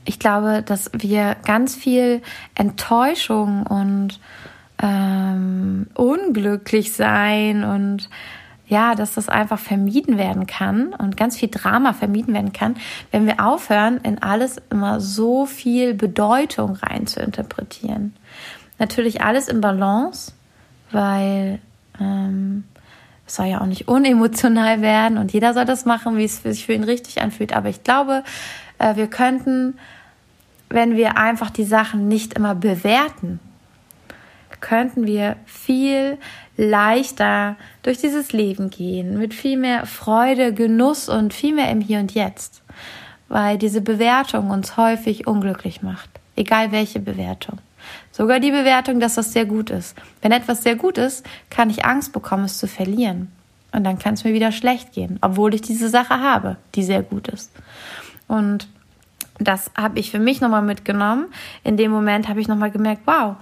ich glaube, dass wir ganz viel Enttäuschung und ähm, unglücklich sein und ja, dass das einfach vermieden werden kann und ganz viel Drama vermieden werden kann, wenn wir aufhören, in alles immer so viel Bedeutung rein zu interpretieren. Natürlich alles im Balance, weil ähm, es soll ja auch nicht unemotional werden und jeder soll das machen, wie es sich für ihn richtig anfühlt. Aber ich glaube, äh, wir könnten, wenn wir einfach die Sachen nicht immer bewerten, könnten wir viel leichter durch dieses Leben gehen, mit viel mehr Freude, Genuss und viel mehr im Hier und Jetzt, weil diese Bewertung uns häufig unglücklich macht, egal welche Bewertung. Sogar die Bewertung, dass das sehr gut ist. Wenn etwas sehr gut ist, kann ich Angst bekommen, es zu verlieren. Und dann kann es mir wieder schlecht gehen, obwohl ich diese Sache habe, die sehr gut ist. Und das habe ich für mich nochmal mitgenommen. In dem Moment habe ich nochmal gemerkt, wow,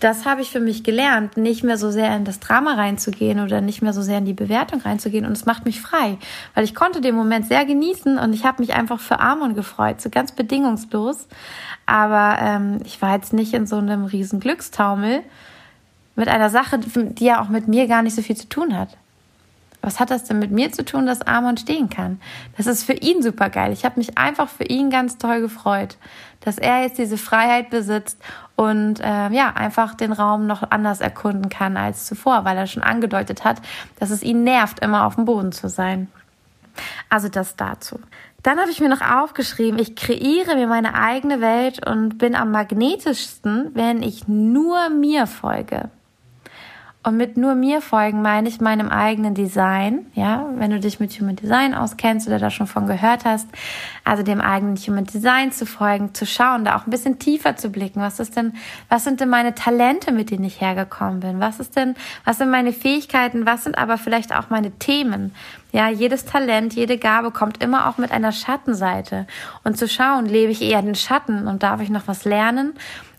das habe ich für mich gelernt, nicht mehr so sehr in das Drama reinzugehen oder nicht mehr so sehr in die Bewertung reinzugehen. Und es macht mich frei, weil ich konnte den Moment sehr genießen und ich habe mich einfach für Amon gefreut, so ganz bedingungslos. Aber ähm, ich war jetzt nicht in so einem riesen Glückstaumel mit einer Sache, die ja auch mit mir gar nicht so viel zu tun hat. Was hat das denn mit mir zu tun, dass Amon stehen kann? Das ist für ihn super geil. Ich habe mich einfach für ihn ganz toll gefreut, dass er jetzt diese Freiheit besitzt und äh, ja, einfach den Raum noch anders erkunden kann als zuvor, weil er schon angedeutet hat, dass es ihn nervt, immer auf dem Boden zu sein. Also das dazu. Dann habe ich mir noch aufgeschrieben, ich kreiere mir meine eigene Welt und bin am magnetischsten, wenn ich nur mir folge. Und mit nur mir folgen meine ich meinem eigenen Design. Ja, wenn du dich mit Human Design auskennst oder da schon von gehört hast, also dem eigenen Human Design zu folgen, zu schauen, da auch ein bisschen tiefer zu blicken. Was ist denn, was sind denn meine Talente, mit denen ich hergekommen bin? Was ist denn, was sind meine Fähigkeiten? Was sind aber vielleicht auch meine Themen? Ja, jedes Talent, jede Gabe kommt immer auch mit einer Schattenseite. Und zu schauen, lebe ich eher den Schatten und darf ich noch was lernen?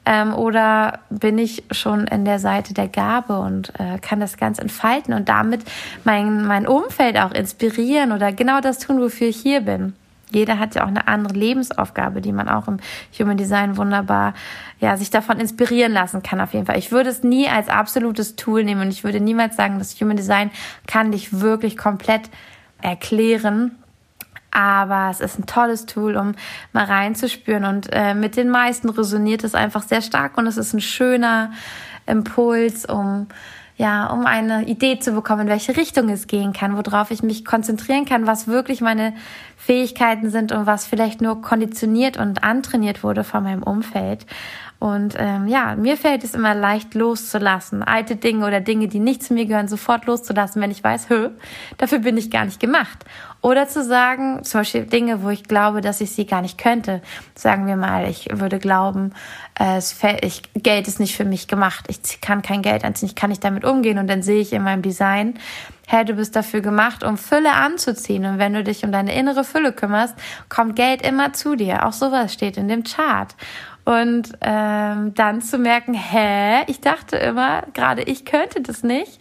Ähm, oder bin ich schon in der Seite der Gabe und äh, kann das ganz entfalten und damit mein, mein Umfeld auch inspirieren oder genau das tun, wofür ich hier bin. Jeder hat ja auch eine andere Lebensaufgabe, die man auch im Human Design wunderbar, ja, sich davon inspirieren lassen kann auf jeden Fall. Ich würde es nie als absolutes Tool nehmen und ich würde niemals sagen, das Human Design kann dich wirklich komplett erklären. Aber es ist ein tolles Tool, um mal reinzuspüren. Und äh, mit den meisten resoniert es einfach sehr stark und es ist ein schöner Impuls, um ja, um eine Idee zu bekommen, in welche Richtung es gehen kann, worauf ich mich konzentrieren kann, was wirklich meine Fähigkeiten sind und was vielleicht nur konditioniert und antrainiert wurde von meinem Umfeld. Und ähm, ja, mir fällt es immer leicht loszulassen, alte Dinge oder Dinge, die nicht zu mir gehören, sofort loszulassen, wenn ich weiß, hö, dafür bin ich gar nicht gemacht. Oder zu sagen, zum Beispiel Dinge, wo ich glaube, dass ich sie gar nicht könnte. Sagen wir mal, ich würde glauben, äh, fällt, ich, Geld ist nicht für mich gemacht. Ich kann kein Geld anziehen, ich kann nicht damit umgehen. Und dann sehe ich in meinem Design, hey, du bist dafür gemacht, um Fülle anzuziehen. Und wenn du dich um deine innere Fülle kümmerst, kommt Geld immer zu dir. Auch sowas steht in dem Chart. Und ähm, dann zu merken, hä, ich dachte immer, gerade ich könnte das nicht.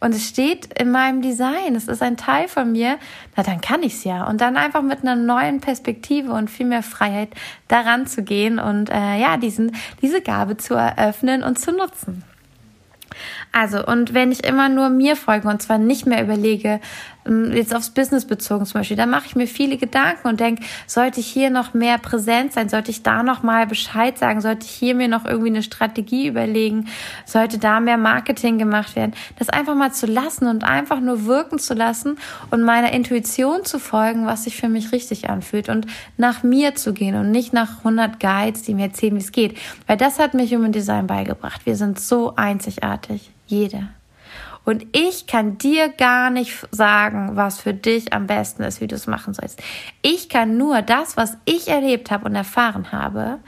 Und es steht in meinem Design, es ist ein Teil von mir, na dann kann ich's ja. Und dann einfach mit einer neuen Perspektive und viel mehr Freiheit daran zu gehen und äh, ja, diesen, diese Gabe zu eröffnen und zu nutzen. Also, und wenn ich immer nur mir folge und zwar nicht mehr überlege, ähm, jetzt aufs Business bezogen zum Beispiel, dann mache ich mir viele Gedanken und denke, sollte ich hier noch mehr präsent sein, sollte ich da noch mal Bescheid sagen, sollte ich hier mir noch irgendwie eine Strategie überlegen, sollte da mehr Marketing gemacht werden, das einfach mal zu lassen und einfach nur wirken zu lassen und meiner Intuition zu folgen, was sich für mich richtig anfühlt und nach mir zu gehen und nicht nach 100 Guides, die mir erzählen, wie es geht, weil das hat mir Human Design beigebracht. Wir sind so einzigartig, jeder. Und ich kann dir gar nicht sagen, was für dich am besten ist, wie du es machen sollst. Ich kann nur das, was ich erlebt habe und erfahren habe,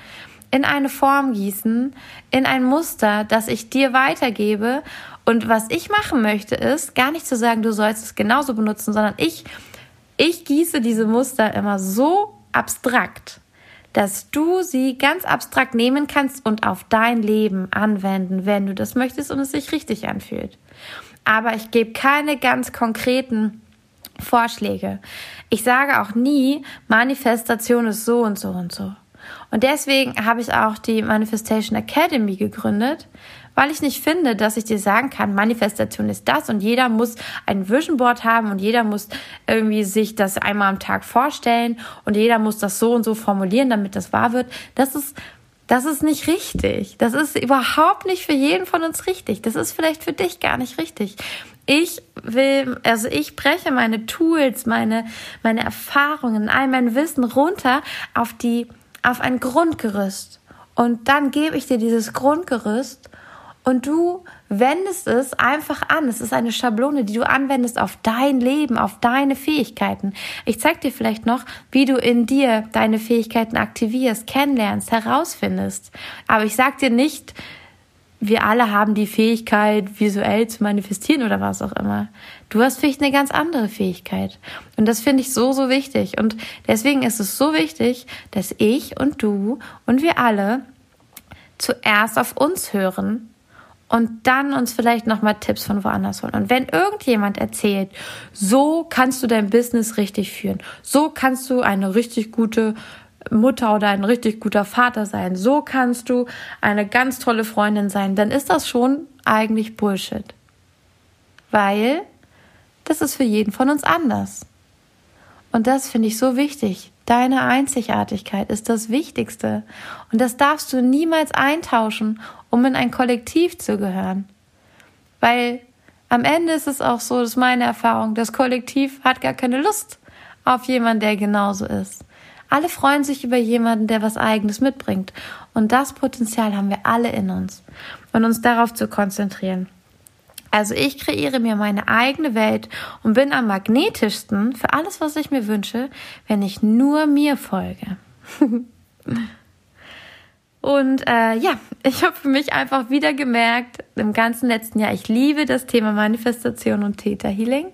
in eine Form gießen, in ein Muster, das ich dir weitergebe. Und was ich machen möchte, ist gar nicht zu sagen, du sollst es genauso benutzen, sondern ich, ich gieße diese Muster immer so abstrakt, dass du sie ganz abstrakt nehmen kannst und auf dein Leben anwenden, wenn du das möchtest und es sich richtig anfühlt aber ich gebe keine ganz konkreten Vorschläge. Ich sage auch nie, Manifestation ist so und so und so. Und deswegen habe ich auch die Manifestation Academy gegründet, weil ich nicht finde, dass ich dir sagen kann, Manifestation ist das und jeder muss ein Vision Board haben und jeder muss irgendwie sich das einmal am Tag vorstellen und jeder muss das so und so formulieren, damit das wahr wird. Das ist das ist nicht richtig. Das ist überhaupt nicht für jeden von uns richtig. Das ist vielleicht für dich gar nicht richtig. Ich will, also ich breche meine Tools, meine, meine Erfahrungen, all mein Wissen runter auf die, auf ein Grundgerüst. Und dann gebe ich dir dieses Grundgerüst und du wendest es einfach an. Es ist eine Schablone, die du anwendest auf dein Leben, auf deine Fähigkeiten. Ich zeig dir vielleicht noch, wie du in dir deine Fähigkeiten aktivierst, kennenlernst, herausfindest. Aber ich sag dir nicht, wir alle haben die Fähigkeit, visuell zu manifestieren oder was auch immer. Du hast vielleicht eine ganz andere Fähigkeit. Und das finde ich so, so wichtig. Und deswegen ist es so wichtig, dass ich und du und wir alle zuerst auf uns hören und dann uns vielleicht nochmal Tipps von woanders holen. Und wenn irgendjemand erzählt, so kannst du dein Business richtig führen, so kannst du eine richtig gute Mutter oder ein richtig guter Vater sein, so kannst du eine ganz tolle Freundin sein, dann ist das schon eigentlich Bullshit. Weil das ist für jeden von uns anders. Und das finde ich so wichtig. Deine Einzigartigkeit ist das Wichtigste. Und das darfst du niemals eintauschen, um in ein Kollektiv zu gehören. Weil am Ende ist es auch so, das ist meine Erfahrung, das Kollektiv hat gar keine Lust auf jemanden, der genauso ist. Alle freuen sich über jemanden, der was Eigenes mitbringt. Und das Potenzial haben wir alle in uns. Und uns darauf zu konzentrieren. Also ich kreiere mir meine eigene Welt und bin am magnetischsten für alles, was ich mir wünsche, wenn ich nur mir folge. und äh, ja, ich habe für mich einfach wieder gemerkt, im ganzen letzten Jahr, ich liebe das Thema Manifestation und Täterhealing.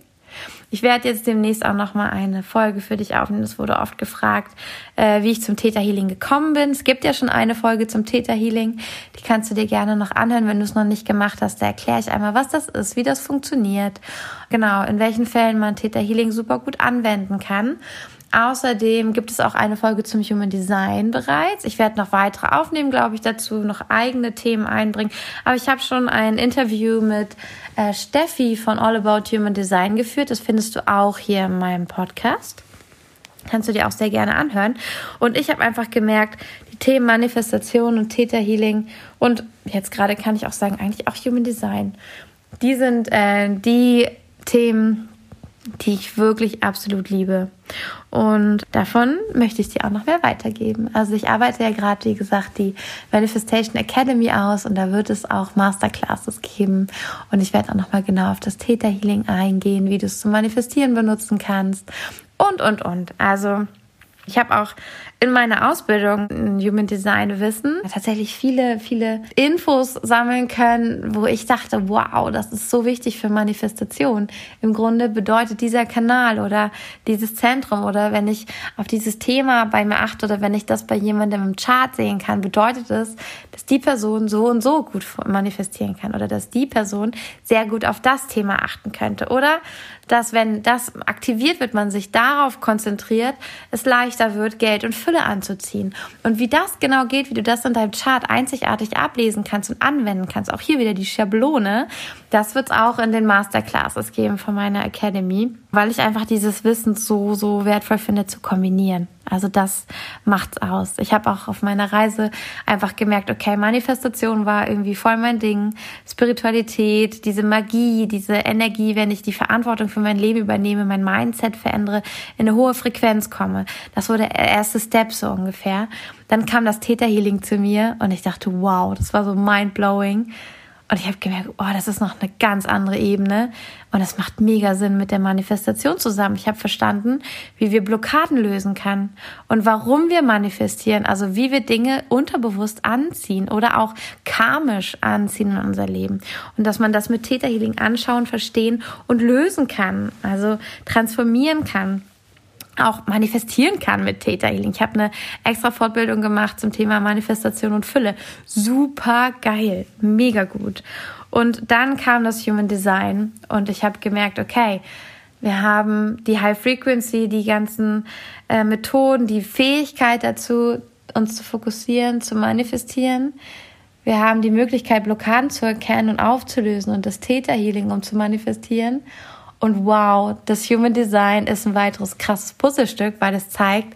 Ich werde jetzt demnächst auch noch mal eine Folge für dich aufnehmen. Es wurde oft gefragt, äh, wie ich zum Theta Healing gekommen bin. Es gibt ja schon eine Folge zum Theta Healing. Die kannst du dir gerne noch anhören, wenn du es noch nicht gemacht hast. Da erkläre ich einmal, was das ist, wie das funktioniert. Genau, in welchen Fällen man Theta Healing super gut anwenden kann. Außerdem gibt es auch eine Folge zum Human Design bereits. Ich werde noch weitere aufnehmen, glaube ich, dazu noch eigene Themen einbringen. Aber ich habe schon ein Interview mit äh, Steffi von All About Human Design geführt. Das findest du auch hier in meinem Podcast. Kannst du dir auch sehr gerne anhören. Und ich habe einfach gemerkt, die Themen Manifestation und Theta Healing und jetzt gerade kann ich auch sagen, eigentlich auch Human Design. Die sind äh, die Themen, die ich wirklich absolut liebe. Und davon möchte ich dir auch noch mehr weitergeben. Also ich arbeite ja gerade, wie gesagt, die Manifestation Academy aus und da wird es auch Masterclasses geben. Und ich werde auch noch mal genau auf das Theta Healing eingehen, wie du es zum Manifestieren benutzen kannst und, und, und. Also ich habe auch in meiner Ausbildung in Human Design Wissen tatsächlich viele, viele Infos sammeln können, wo ich dachte, wow, das ist so wichtig für Manifestation. Im Grunde bedeutet dieser Kanal oder dieses Zentrum oder wenn ich auf dieses Thema bei mir achte oder wenn ich das bei jemandem im Chart sehen kann, bedeutet es, dass die Person so und so gut manifestieren kann oder dass die Person sehr gut auf das Thema achten könnte oder dass wenn das aktiviert wird, man sich darauf konzentriert, es leichter wird, Geld und Fülle anzuziehen. Und wie das genau geht, wie du das in deinem Chart einzigartig ablesen kannst und anwenden kannst, auch hier wieder die Schablone, das wird es auch in den Masterclasses geben von meiner Academy, weil ich einfach dieses Wissen so, so wertvoll finde zu kombinieren. Also das macht's aus. Ich habe auch auf meiner Reise einfach gemerkt, okay, Manifestation war irgendwie voll mein Ding. Spiritualität, diese Magie, diese Energie, wenn ich die Verantwortung für mein Leben übernehme, mein Mindset verändere, in eine hohe Frequenz komme. Das wurde der erste Step so ungefähr. Dann kam das Theta Healing zu mir und ich dachte, wow, das war so mind blowing. Und ich habe gemerkt, oh, das ist noch eine ganz andere Ebene. Und es macht mega Sinn mit der Manifestation zusammen. Ich habe verstanden, wie wir Blockaden lösen können und warum wir manifestieren. Also wie wir Dinge unterbewusst anziehen oder auch karmisch anziehen in unser Leben. Und dass man das mit Theta Healing anschauen, verstehen und lösen kann. Also transformieren kann auch manifestieren kann mit Theta Healing. Ich habe eine extra Fortbildung gemacht zum Thema Manifestation und Fülle. Super geil, mega gut. Und dann kam das Human Design und ich habe gemerkt, okay, wir haben die High Frequency, die ganzen äh, Methoden, die Fähigkeit dazu, uns zu fokussieren, zu manifestieren. Wir haben die Möglichkeit, Blockaden zu erkennen und aufzulösen und das Theta Healing, um zu manifestieren. Und wow, das Human Design ist ein weiteres krasses Puzzlestück, weil es zeigt,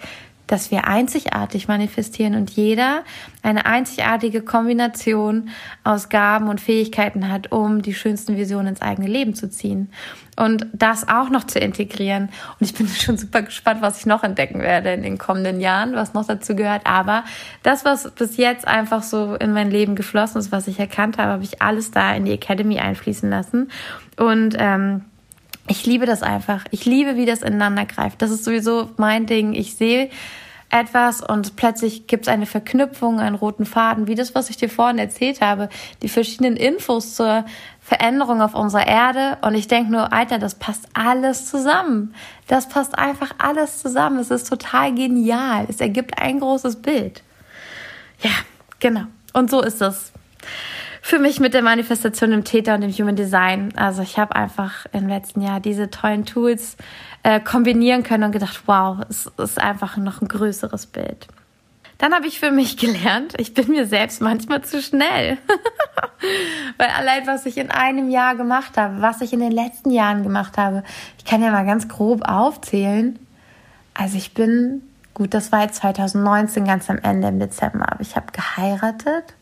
dass wir einzigartig manifestieren und jeder eine einzigartige Kombination aus Gaben und Fähigkeiten hat, um die schönsten Visionen ins eigene Leben zu ziehen. Und das auch noch zu integrieren. Und ich bin schon super gespannt, was ich noch entdecken werde in den kommenden Jahren, was noch dazu gehört. Aber das, was bis jetzt einfach so in mein Leben geflossen ist, was ich erkannt habe, habe ich alles da in die Academy einfließen lassen. Und ähm, ich liebe das einfach. Ich liebe, wie das ineinander greift. Das ist sowieso mein Ding. Ich sehe etwas und plötzlich gibt es eine Verknüpfung, einen roten Faden, wie das, was ich dir vorhin erzählt habe, die verschiedenen Infos zur Veränderung auf unserer Erde. Und ich denke nur, Alter, das passt alles zusammen. Das passt einfach alles zusammen. Es ist total genial. Es ergibt ein großes Bild. Ja, genau. Und so ist es für mich mit der Manifestation im Täter und im Human Design. Also ich habe einfach im letzten Jahr diese tollen Tools äh, kombinieren können und gedacht, wow, es ist einfach noch ein größeres Bild. Dann habe ich für mich gelernt, ich bin mir selbst manchmal zu schnell. Weil allein, was ich in einem Jahr gemacht habe, was ich in den letzten Jahren gemacht habe, ich kann ja mal ganz grob aufzählen. Also ich bin, gut, das war jetzt 2019 ganz am Ende im Dezember, aber ich habe geheiratet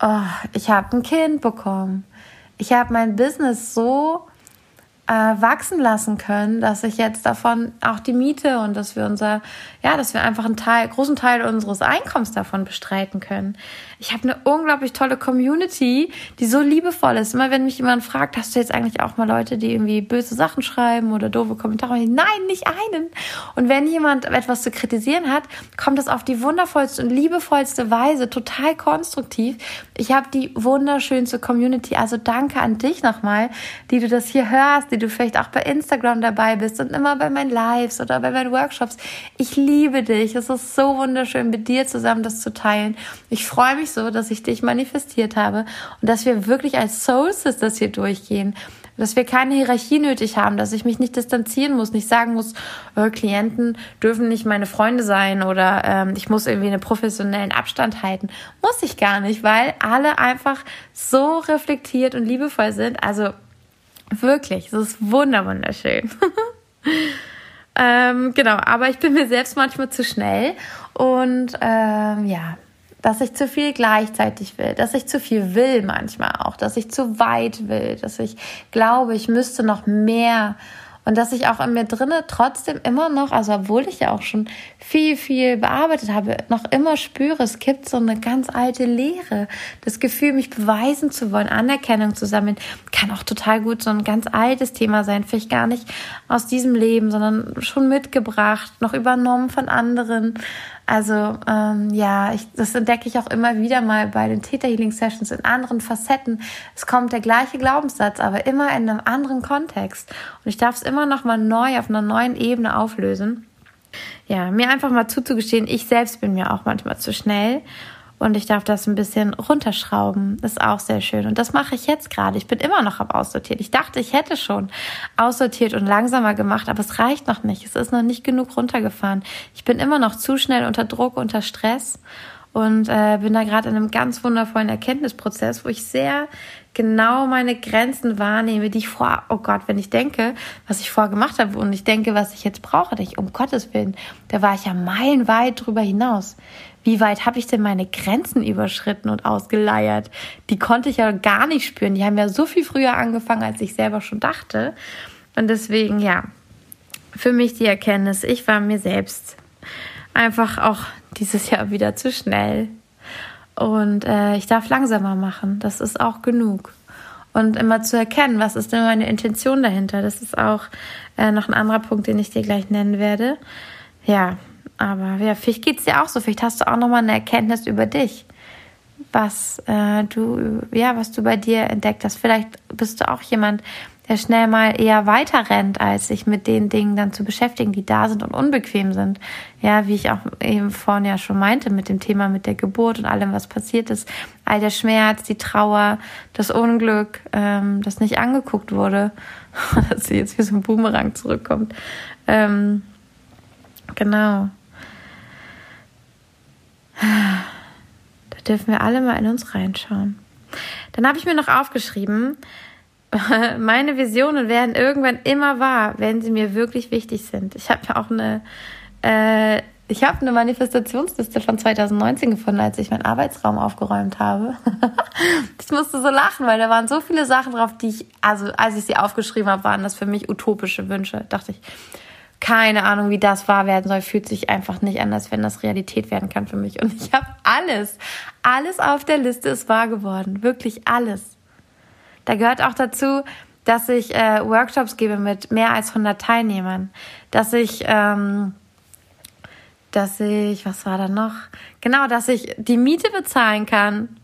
oh, ich habe ein Kind bekommen. Ich habe mein Business so äh, wachsen lassen können, dass ich jetzt davon auch die Miete und dass wir unser, ja, dass wir einfach einen Teil, großen Teil unseres Einkommens davon bestreiten können. Ich habe eine unglaublich tolle Community, die so liebevoll ist. Immer wenn mich jemand fragt, hast du jetzt eigentlich auch mal Leute, die irgendwie böse Sachen schreiben oder doofe Kommentare? Nein, nicht einen. Und wenn jemand etwas zu kritisieren hat, kommt das auf die wundervollste und liebevollste Weise, total konstruktiv. Ich habe die wunderschönste Community. Also danke an dich nochmal, die du das hier hörst, die du vielleicht auch bei Instagram dabei bist und immer bei meinen Lives oder bei meinen Workshops. Ich liebe dich. Es ist so wunderschön, mit dir zusammen das zu teilen. Ich freue mich so, dass ich dich manifestiert habe und dass wir wirklich als Soul Sisters hier durchgehen dass wir keine Hierarchie nötig haben, dass ich mich nicht distanzieren muss, nicht sagen muss, äh, Klienten dürfen nicht meine Freunde sein oder ähm, ich muss irgendwie einen professionellen Abstand halten. Muss ich gar nicht, weil alle einfach so reflektiert und liebevoll sind. Also Wirklich, es ist wunderschön. ähm, genau, aber ich bin mir selbst manchmal zu schnell und ähm, ja, dass ich zu viel gleichzeitig will, dass ich zu viel will manchmal auch, dass ich zu weit will, dass ich glaube, ich müsste noch mehr und dass ich auch in mir drinne trotzdem immer noch, also obwohl ich ja auch schon viel, viel bearbeitet habe, noch immer spüre, es gibt so eine ganz alte Leere. Das Gefühl, mich beweisen zu wollen, Anerkennung zu sammeln, kann auch total gut so ein ganz altes Thema sein. Vielleicht gar nicht aus diesem Leben, sondern schon mitgebracht, noch übernommen von anderen. Also ähm, ja, ich, das entdecke ich auch immer wieder mal bei den Theta Healing Sessions in anderen Facetten. Es kommt der gleiche Glaubenssatz, aber immer in einem anderen Kontext. Und ich darf es immer noch mal neu auf einer neuen Ebene auflösen. Ja, mir einfach mal zuzugestehen, ich selbst bin mir auch manchmal zu schnell und ich darf das ein bisschen runterschrauben. ist auch sehr schön. Und das mache ich jetzt gerade. Ich bin immer noch am Aussortieren. Ich dachte, ich hätte schon aussortiert und langsamer gemacht, aber es reicht noch nicht. Es ist noch nicht genug runtergefahren. Ich bin immer noch zu schnell unter Druck, unter Stress und äh, bin da gerade in einem ganz wundervollen Erkenntnisprozess, wo ich sehr genau meine Grenzen wahrnehme, die ich vor, oh Gott, wenn ich denke, was ich vorher gemacht habe und ich denke, was ich jetzt brauche, denke ich, um Gottes Willen, da war ich ja meilenweit drüber hinaus. Wie weit habe ich denn meine Grenzen überschritten und ausgeleiert? Die konnte ich ja gar nicht spüren. Die haben ja so viel früher angefangen, als ich selber schon dachte. Und deswegen, ja, für mich die Erkenntnis, ich war mir selbst einfach auch dieses Jahr wieder zu schnell. Und äh, ich darf langsamer machen. Das ist auch genug. Und immer zu erkennen, was ist denn meine Intention dahinter. Das ist auch äh, noch ein anderer Punkt, den ich dir gleich nennen werde. Ja, aber ja, vielleicht geht es dir auch so. Vielleicht hast du auch nochmal eine Erkenntnis über dich. Was äh, du, ja, was du bei dir entdeckt hast. Vielleicht bist du auch jemand, der schnell mal eher weiter rennt, als sich mit den Dingen dann zu beschäftigen, die da sind und unbequem sind. Ja, wie ich auch eben vorhin ja schon meinte, mit dem Thema mit der Geburt und allem, was passiert ist. All der Schmerz, die Trauer, das Unglück, ähm, das nicht angeguckt wurde, dass sie jetzt wie so ein Boomerang zurückkommt. Ähm, genau. Da dürfen wir alle mal in uns reinschauen. Dann habe ich mir noch aufgeschrieben, meine Visionen werden irgendwann immer wahr, wenn sie mir wirklich wichtig sind. Ich habe auch eine, äh, ich habe eine Manifestationsliste von 2019 gefunden, als ich meinen Arbeitsraum aufgeräumt habe. ich musste so lachen, weil da waren so viele Sachen drauf, die ich, also als ich sie aufgeschrieben habe, waren das für mich utopische Wünsche. Dachte ich, keine Ahnung, wie das wahr werden soll, fühlt sich einfach nicht an, als wenn das Realität werden kann für mich. Und ich habe alles, alles auf der Liste ist wahr geworden. Wirklich alles. Da gehört auch dazu, dass ich äh, Workshops gebe mit mehr als 100 Teilnehmern, dass ich, ähm, dass ich, was war da noch? Genau, dass ich die Miete bezahlen kann,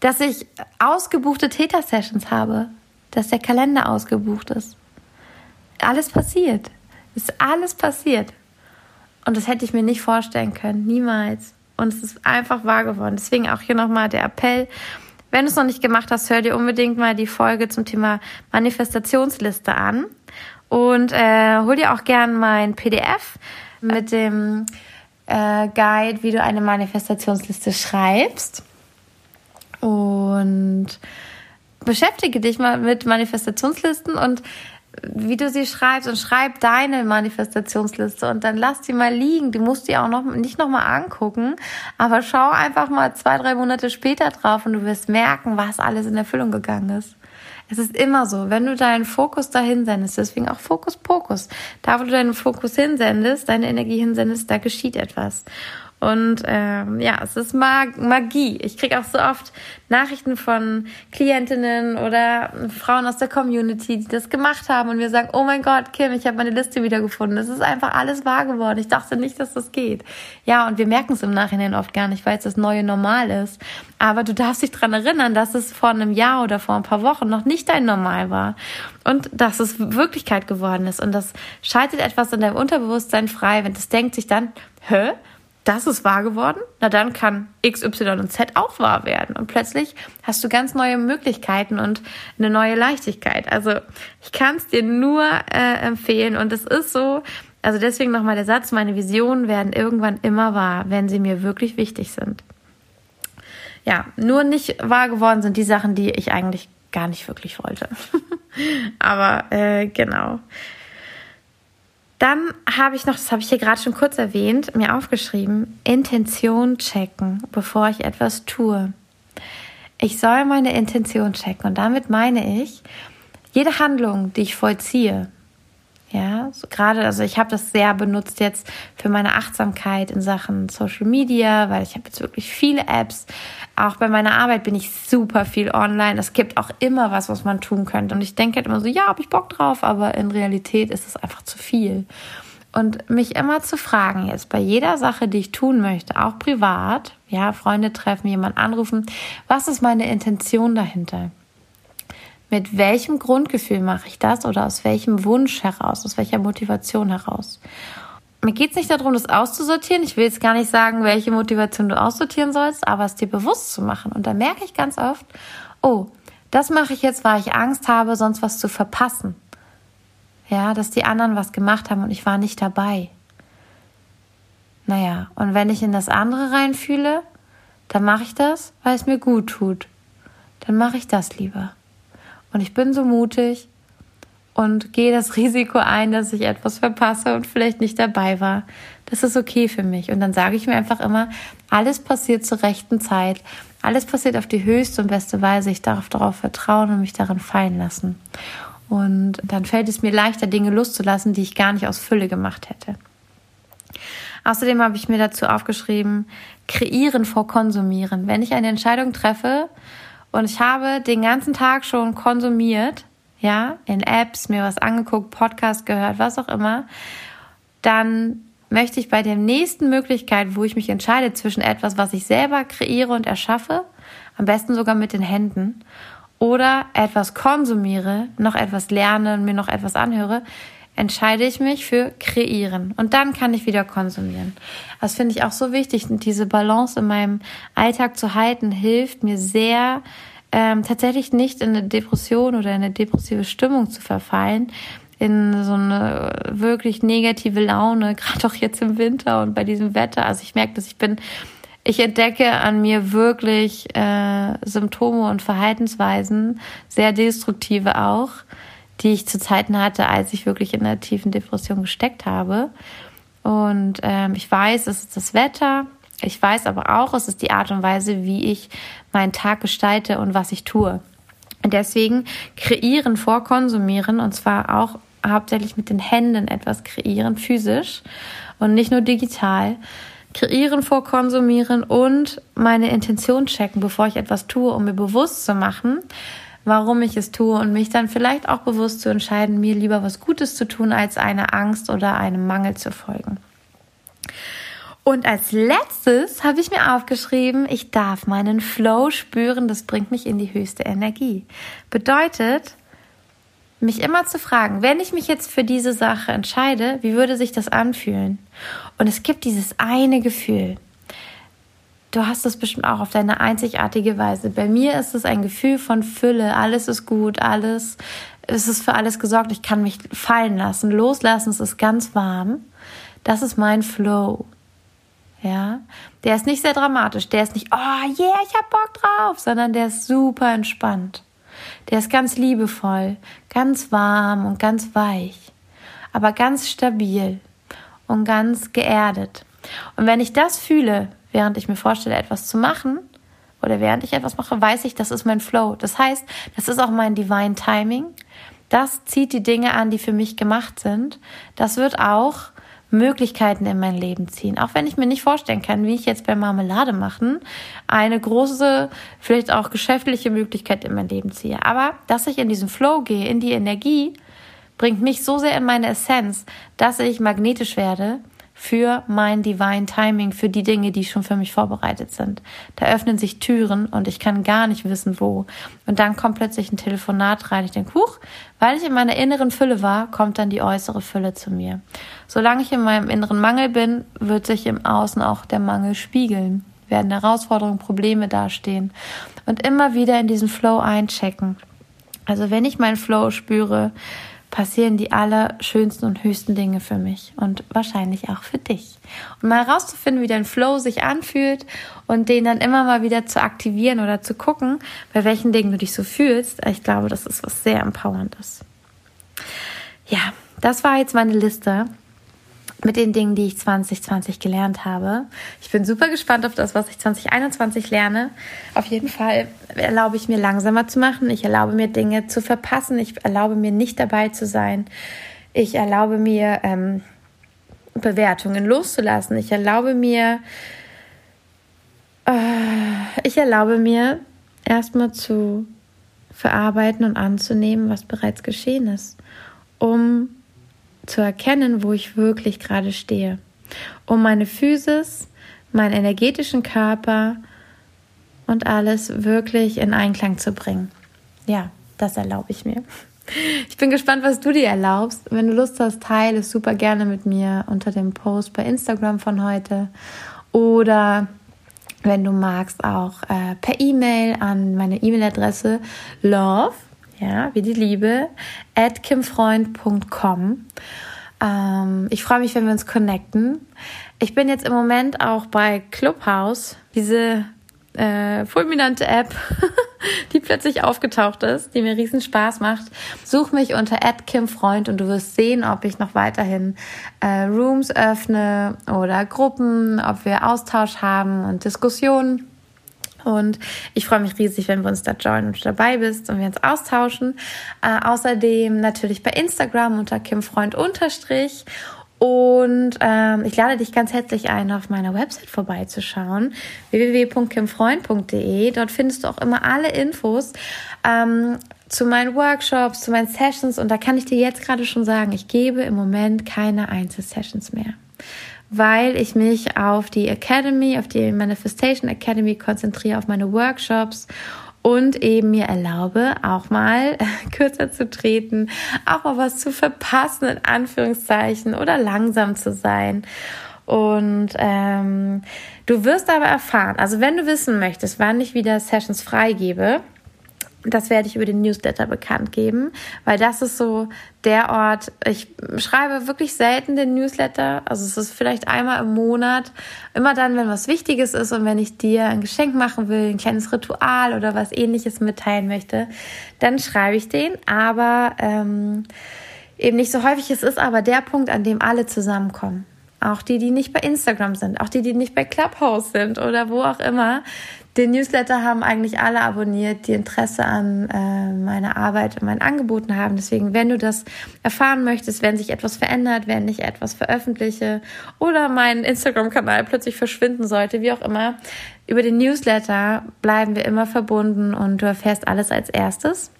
dass ich ausgebuchte Täter-Sessions habe, dass der Kalender ausgebucht ist. Alles passiert. Ist alles passiert. Und das hätte ich mir nicht vorstellen können. Niemals. Und es ist einfach wahr geworden. Deswegen auch hier nochmal der Appell wenn du es noch nicht gemacht hast, hör dir unbedingt mal die Folge zum Thema Manifestationsliste an und äh, hol dir auch gern mein PDF mit dem äh, Guide, wie du eine Manifestationsliste schreibst. Und beschäftige dich mal mit Manifestationslisten und wie du sie schreibst und schreib deine Manifestationsliste und dann lass sie mal liegen. Du musst die auch noch nicht nochmal angucken, aber schau einfach mal zwei, drei Monate später drauf und du wirst merken, was alles in Erfüllung gegangen ist. Es ist immer so, wenn du deinen Fokus dahin sendest, deswegen auch Fokus Pokus. Da, wo du deinen Fokus hinsendest, deine Energie hinsendest, da geschieht etwas. Und ähm, ja, es ist Mag Magie. Ich kriege auch so oft Nachrichten von Klientinnen oder Frauen aus der Community, die das gemacht haben und wir sagen, oh mein Gott, Kim, ich habe meine Liste wiedergefunden. Es ist einfach alles wahr geworden. Ich dachte nicht, dass das geht. Ja, und wir merken es im Nachhinein oft gar nicht, weil es das neue Normal ist. Aber du darfst dich dran erinnern, dass es vor einem Jahr oder vor ein paar Wochen noch nicht dein Normal war. Und dass es Wirklichkeit geworden ist. Und das schaltet etwas in deinem Unterbewusstsein frei, wenn das denkt sich dann, hä? Das ist wahr geworden, na dann kann X, Y und Z auch wahr werden. Und plötzlich hast du ganz neue Möglichkeiten und eine neue Leichtigkeit. Also ich kann es dir nur äh, empfehlen und es ist so, also deswegen nochmal der Satz, meine Visionen werden irgendwann immer wahr, wenn sie mir wirklich wichtig sind. Ja, nur nicht wahr geworden sind die Sachen, die ich eigentlich gar nicht wirklich wollte. Aber äh, genau. Dann habe ich noch, das habe ich hier gerade schon kurz erwähnt, mir aufgeschrieben, Intention checken, bevor ich etwas tue. Ich soll meine Intention checken und damit meine ich, jede Handlung, die ich vollziehe, ja, so gerade, also ich habe das sehr benutzt jetzt für meine Achtsamkeit in Sachen Social Media, weil ich habe jetzt wirklich viele Apps. Auch bei meiner Arbeit bin ich super viel online. Es gibt auch immer was, was man tun könnte. Und ich denke halt immer so, ja, habe ich Bock drauf, aber in Realität ist es einfach zu viel. Und mich immer zu fragen, jetzt bei jeder Sache, die ich tun möchte, auch privat, ja, Freunde treffen, jemand anrufen, was ist meine Intention dahinter? Mit welchem Grundgefühl mache ich das oder aus welchem Wunsch heraus, aus welcher Motivation heraus. Mir geht es nicht darum, das auszusortieren. Ich will jetzt gar nicht sagen, welche Motivation du aussortieren sollst, aber es dir bewusst zu machen. Und da merke ich ganz oft, oh, das mache ich jetzt, weil ich Angst habe, sonst was zu verpassen. Ja, dass die anderen was gemacht haben und ich war nicht dabei. Naja, und wenn ich in das andere reinfühle, dann mache ich das, weil es mir gut tut. Dann mache ich das lieber. Und ich bin so mutig und gehe das Risiko ein, dass ich etwas verpasse und vielleicht nicht dabei war. Das ist okay für mich. Und dann sage ich mir einfach immer, alles passiert zur rechten Zeit. Alles passiert auf die höchste und beste Weise. Ich darf darauf vertrauen und mich darin fallen lassen. Und dann fällt es mir leichter, Dinge loszulassen, die ich gar nicht aus Fülle gemacht hätte. Außerdem habe ich mir dazu aufgeschrieben, kreieren vor konsumieren. Wenn ich eine Entscheidung treffe, und ich habe den ganzen Tag schon konsumiert, ja, in Apps, mir was angeguckt, Podcast gehört, was auch immer. Dann möchte ich bei der nächsten Möglichkeit, wo ich mich entscheide zwischen etwas, was ich selber kreiere und erschaffe, am besten sogar mit den Händen, oder etwas konsumiere, noch etwas lerne und mir noch etwas anhöre, entscheide ich mich für kreieren und dann kann ich wieder konsumieren. Das finde ich auch so wichtig. Und diese Balance in meinem Alltag zu halten, hilft mir sehr, ähm, tatsächlich nicht in eine Depression oder in eine depressive Stimmung zu verfallen, in so eine wirklich negative Laune, gerade auch jetzt im Winter und bei diesem Wetter. Also ich merke, dass ich bin, ich entdecke an mir wirklich äh, Symptome und Verhaltensweisen, sehr destruktive auch, die ich zu Zeiten hatte, als ich wirklich in einer tiefen Depression gesteckt habe. Und ähm, ich weiß, es ist das Wetter. Ich weiß aber auch, es ist die Art und Weise, wie ich meinen Tag gestalte und was ich tue. Und deswegen kreieren vor konsumieren und zwar auch hauptsächlich mit den Händen etwas kreieren, physisch und nicht nur digital. Kreieren vor konsumieren und meine Intention checken, bevor ich etwas tue, um mir bewusst zu machen, warum ich es tue und mich dann vielleicht auch bewusst zu entscheiden, mir lieber was Gutes zu tun, als eine Angst oder einem Mangel zu folgen. Und als letztes habe ich mir aufgeschrieben, ich darf meinen Flow spüren, das bringt mich in die höchste Energie. Bedeutet, mich immer zu fragen, wenn ich mich jetzt für diese Sache entscheide, wie würde sich das anfühlen? Und es gibt dieses eine Gefühl, Du hast es bestimmt auch auf deine einzigartige Weise. Bei mir ist es ein Gefühl von Fülle. Alles ist gut, alles, es ist für alles gesorgt. Ich kann mich fallen lassen, loslassen. Es ist ganz warm. Das ist mein Flow. Ja, der ist nicht sehr dramatisch. Der ist nicht, oh yeah, ich hab Bock drauf, sondern der ist super entspannt. Der ist ganz liebevoll, ganz warm und ganz weich, aber ganz stabil und ganz geerdet. Und wenn ich das fühle, während ich mir vorstelle, etwas zu machen, oder während ich etwas mache, weiß ich, das ist mein Flow. Das heißt, das ist auch mein Divine Timing. Das zieht die Dinge an, die für mich gemacht sind. Das wird auch Möglichkeiten in mein Leben ziehen. Auch wenn ich mir nicht vorstellen kann, wie ich jetzt bei Marmelade machen eine große, vielleicht auch geschäftliche Möglichkeit in mein Leben ziehe. Aber dass ich in diesen Flow gehe, in die Energie, bringt mich so sehr in meine Essenz, dass ich magnetisch werde für mein Divine Timing, für die Dinge, die schon für mich vorbereitet sind. Da öffnen sich Türen und ich kann gar nicht wissen, wo. Und dann kommt plötzlich ein Telefonat rein. Ich denke, huch, weil ich in meiner inneren Fülle war, kommt dann die äußere Fülle zu mir. Solange ich in meinem inneren Mangel bin, wird sich im Außen auch der Mangel spiegeln, werden Herausforderungen, Probleme dastehen und immer wieder in diesen Flow einchecken. Also wenn ich meinen Flow spüre, passieren die allerschönsten und höchsten Dinge für mich und wahrscheinlich auch für dich. Und mal herauszufinden, wie dein Flow sich anfühlt und den dann immer mal wieder zu aktivieren oder zu gucken, bei welchen Dingen du dich so fühlst, ich glaube, das ist was sehr Empowerndes. Ja, das war jetzt meine Liste mit den Dingen, die ich 2020 gelernt habe. Ich bin super gespannt auf das, was ich 2021 lerne. Auf jeden Fall erlaube ich mir langsamer zu machen. Ich erlaube mir Dinge zu verpassen. Ich erlaube mir nicht dabei zu sein. Ich erlaube mir ähm, Bewertungen loszulassen. Ich erlaube mir, äh, ich erlaube mir erstmal zu verarbeiten und anzunehmen, was bereits geschehen ist, um zu erkennen, wo ich wirklich gerade stehe, um meine Physis, meinen energetischen Körper und alles wirklich in Einklang zu bringen. Ja, das erlaube ich mir. Ich bin gespannt, was du dir erlaubst. Wenn du Lust hast, teile es super gerne mit mir unter dem Post bei Instagram von heute oder wenn du magst auch äh, per E-Mail an meine E-Mail-Adresse love ja, wie die Liebe, at kimfreund.com. Ähm, ich freue mich, wenn wir uns connecten. Ich bin jetzt im Moment auch bei Clubhouse, diese äh, fulminante App, die plötzlich aufgetaucht ist, die mir riesen Spaß macht. Such mich unter @kimfreund und du wirst sehen, ob ich noch weiterhin äh, Rooms öffne oder Gruppen, ob wir Austausch haben und Diskussionen. Und ich freue mich riesig, wenn wir uns da joinen und dabei bist und wir uns austauschen. Äh, außerdem natürlich bei Instagram unter kimfreund unterstrich. Und ähm, ich lade dich ganz herzlich ein, auf meiner Website vorbeizuschauen, www.kimfreund.de. Dort findest du auch immer alle Infos ähm, zu meinen Workshops, zu meinen Sessions. Und da kann ich dir jetzt gerade schon sagen, ich gebe im Moment keine Einzelsessions mehr weil ich mich auf die Academy, auf die Manifestation Academy konzentriere, auf meine Workshops und eben mir erlaube, auch mal kürzer zu treten, auch mal was zu verpassen, in Anführungszeichen, oder langsam zu sein. Und ähm, du wirst aber erfahren, also wenn du wissen möchtest, wann ich wieder Sessions freigebe, das werde ich über den Newsletter bekannt geben, weil das ist so der Ort. Ich schreibe wirklich selten den Newsletter. Also es ist vielleicht einmal im Monat. Immer dann, wenn was Wichtiges ist und wenn ich dir ein Geschenk machen will, ein kleines Ritual oder was ähnliches mitteilen möchte, dann schreibe ich den. Aber ähm, eben nicht so häufig. Es ist aber der Punkt, an dem alle zusammenkommen. Auch die, die nicht bei Instagram sind, auch die, die nicht bei Clubhouse sind oder wo auch immer, den Newsletter haben eigentlich alle abonniert, die Interesse an äh, meiner Arbeit und meinen Angeboten haben. Deswegen, wenn du das erfahren möchtest, wenn sich etwas verändert, wenn ich etwas veröffentliche oder mein Instagram-Kanal plötzlich verschwinden sollte, wie auch immer, über den Newsletter bleiben wir immer verbunden und du erfährst alles als erstes.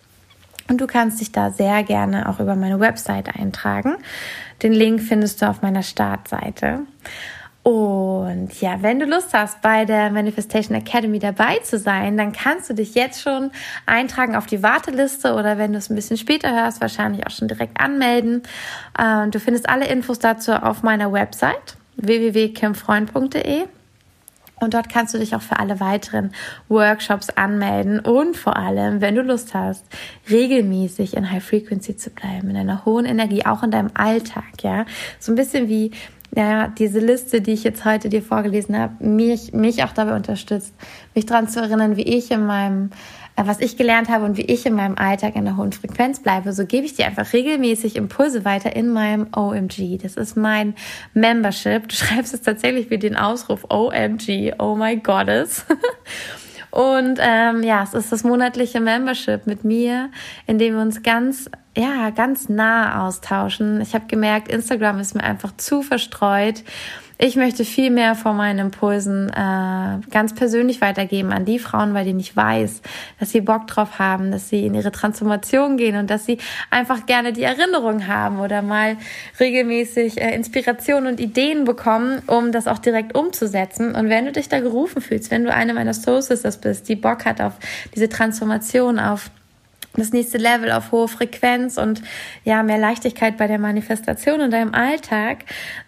Und du kannst dich da sehr gerne auch über meine Website eintragen. Den Link findest du auf meiner Startseite. Und ja, wenn du Lust hast, bei der Manifestation Academy dabei zu sein, dann kannst du dich jetzt schon eintragen auf die Warteliste oder wenn du es ein bisschen später hörst, wahrscheinlich auch schon direkt anmelden. Äh, du findest alle Infos dazu auf meiner Website www.kimfreund.de. Und dort kannst du dich auch für alle weiteren Workshops anmelden und vor allem, wenn du Lust hast, regelmäßig in High Frequency zu bleiben, in einer hohen Energie, auch in deinem Alltag, ja. So ein bisschen wie ja, diese Liste, die ich jetzt heute dir vorgelesen habe, mich, mich auch dabei unterstützt, mich daran zu erinnern, wie ich in meinem äh, was ich gelernt habe und wie ich in meinem Alltag in der hohen Frequenz bleibe, so gebe ich dir einfach regelmäßig Impulse weiter in meinem OMG. Das ist mein Membership. Du schreibst es tatsächlich wie den Ausruf OMG, oh my goddess. Und ähm, ja, es ist das monatliche Membership mit mir, in dem wir uns ganz, ja, ganz nah austauschen. Ich habe gemerkt, Instagram ist mir einfach zu verstreut ich möchte viel mehr von meinen Impulsen äh, ganz persönlich weitergeben an die Frauen, bei denen ich weiß, dass sie Bock drauf haben, dass sie in ihre Transformation gehen und dass sie einfach gerne die Erinnerung haben oder mal regelmäßig äh, Inspiration und Ideen bekommen, um das auch direkt umzusetzen. Und wenn du dich da gerufen fühlst, wenn du eine meiner Soul Sisters bist, die Bock hat auf diese Transformation, auf das nächste Level auf hohe Frequenz und ja, mehr Leichtigkeit bei der Manifestation in deinem Alltag,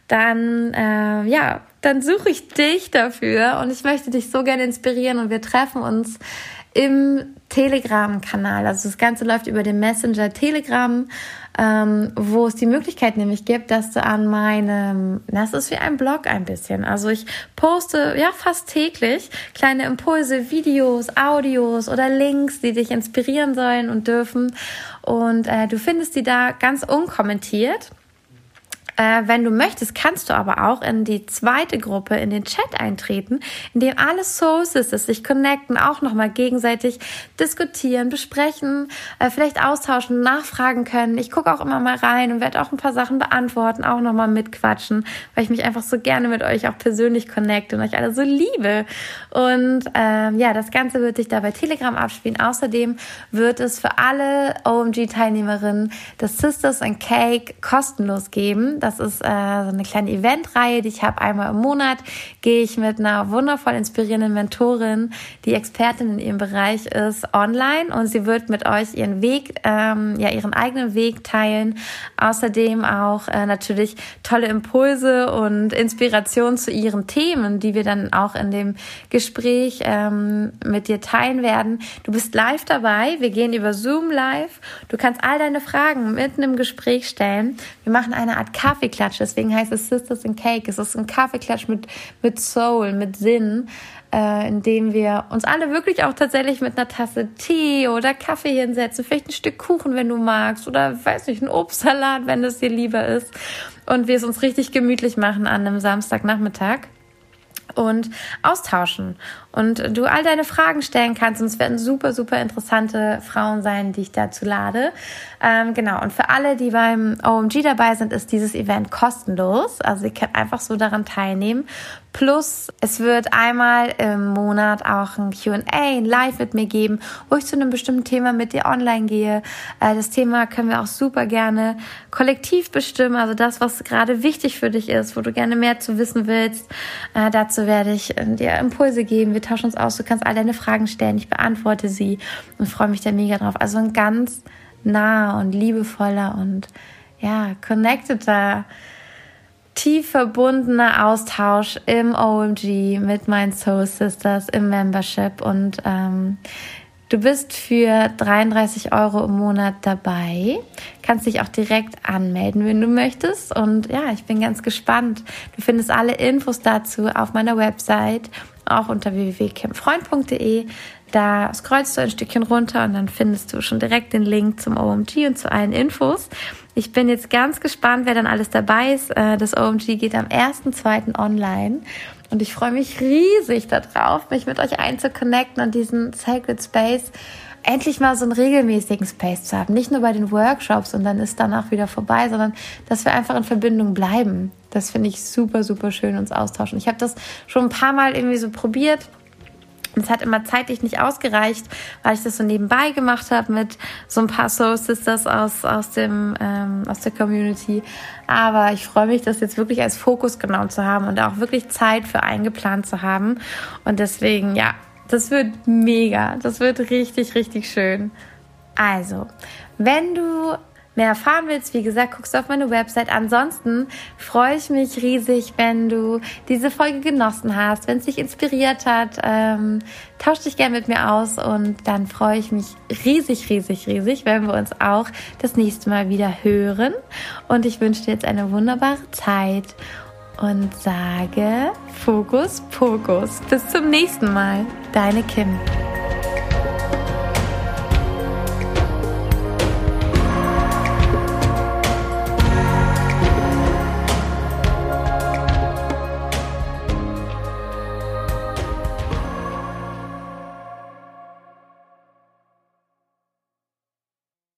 dann äh, ja, dann suche ich dich dafür und ich möchte dich so gerne inspirieren und wir treffen uns im Telegram-Kanal. Also das Ganze läuft über den Messenger Telegram, ähm, wo es die Möglichkeit nämlich gibt, dass du an meinem, das ist wie ein Blog ein bisschen. Also ich poste ja fast täglich kleine Impulse, Videos, Audios oder Links, die dich inspirieren sollen und dürfen. Und äh, du findest die da ganz unkommentiert. Äh, wenn du möchtest, kannst du aber auch in die zweite Gruppe, in den Chat eintreten, in dem alle Soul Sisters sich connecten, auch nochmal gegenseitig diskutieren, besprechen, äh, vielleicht austauschen, nachfragen können. Ich gucke auch immer mal rein und werde auch ein paar Sachen beantworten, auch nochmal mitquatschen, weil ich mich einfach so gerne mit euch auch persönlich connecte und euch alle so liebe. Und ähm, ja, das Ganze wird sich da bei Telegram abspielen. Außerdem wird es für alle OMG-Teilnehmerinnen das Sisters and Cake kostenlos geben. Das ist äh, so eine kleine Eventreihe, die ich habe einmal im Monat. Gehe ich mit einer wundervoll inspirierenden Mentorin, die Expertin in ihrem Bereich ist, online und sie wird mit euch ihren Weg, ähm, ja ihren eigenen Weg teilen. Außerdem auch äh, natürlich tolle Impulse und Inspiration zu ihren Themen, die wir dann auch in dem Gespräch ähm, mit dir teilen werden. Du bist live dabei. Wir gehen über Zoom live. Du kannst all deine Fragen mitten im Gespräch stellen. Wir machen eine Art Kaffee Kaffeeklatsch. Deswegen heißt es Sisters in Cake. Es ist ein Kaffeeklatsch mit, mit Soul, mit Sinn, äh, in dem wir uns alle wirklich auch tatsächlich mit einer Tasse Tee oder Kaffee hinsetzen. Vielleicht ein Stück Kuchen, wenn du magst. Oder, weiß nicht, ein Obstsalat, wenn es dir lieber ist. Und wir es uns richtig gemütlich machen an einem Samstagnachmittag und austauschen und du all deine Fragen stellen kannst. Und es werden super, super interessante Frauen sein, die ich dazu lade. Ähm, genau. Und für alle, die beim OMG dabei sind, ist dieses Event kostenlos. Also ihr könnt einfach so daran teilnehmen. Plus, es wird einmal im Monat auch ein Q&A, ein Live mit mir geben, wo ich zu einem bestimmten Thema mit dir online gehe. Äh, das Thema können wir auch super gerne kollektiv bestimmen. Also das, was gerade wichtig für dich ist, wo du gerne mehr zu wissen willst. Äh, dazu werde ich äh, dir Impulse geben. Wir tauschen uns aus. Du kannst all deine Fragen stellen. Ich beantworte sie und freue mich da mega drauf. Also ein ganz nah und liebevoller und ja, connecteder tief verbundener Austausch im OMG mit meinen Soul Sisters im Membership und ähm, du bist für 33 Euro im Monat dabei. Kannst dich auch direkt anmelden, wenn du möchtest. Und ja, ich bin ganz gespannt. Du findest alle Infos dazu auf meiner Website, auch unter www.kimfreund.de. Da scrollst du ein Stückchen runter und dann findest du schon direkt den Link zum OMG und zu allen Infos. Ich bin jetzt ganz gespannt, wer dann alles dabei ist. Äh, das OMG geht am 1.2. online. Und ich freue mich riesig darauf, mich mit euch einzuconnecten und diesen Sacred Space endlich mal so einen regelmäßigen Space zu haben. Nicht nur bei den Workshops und dann ist danach wieder vorbei, sondern dass wir einfach in Verbindung bleiben. Das finde ich super, super schön, uns austauschen. Ich habe das schon ein paar Mal irgendwie so probiert es hat immer zeitlich nicht ausgereicht, weil ich das so nebenbei gemacht habe mit so ein paar Soul Sisters aus, aus, dem, ähm, aus der Community. Aber ich freue mich, das jetzt wirklich als Fokus genommen zu haben und auch wirklich Zeit für eingeplant zu haben. Und deswegen, ja, das wird mega. Das wird richtig, richtig schön. Also, wenn du mehr erfahren willst, wie gesagt, guckst du auf meine Website. Ansonsten freue ich mich riesig, wenn du diese Folge genossen hast, wenn es dich inspiriert hat. Ähm, tausch dich gerne mit mir aus und dann freue ich mich riesig, riesig, riesig, wenn wir uns auch das nächste Mal wieder hören. Und ich wünsche dir jetzt eine wunderbare Zeit und sage Fokus, Fokus. Bis zum nächsten Mal. Deine Kim.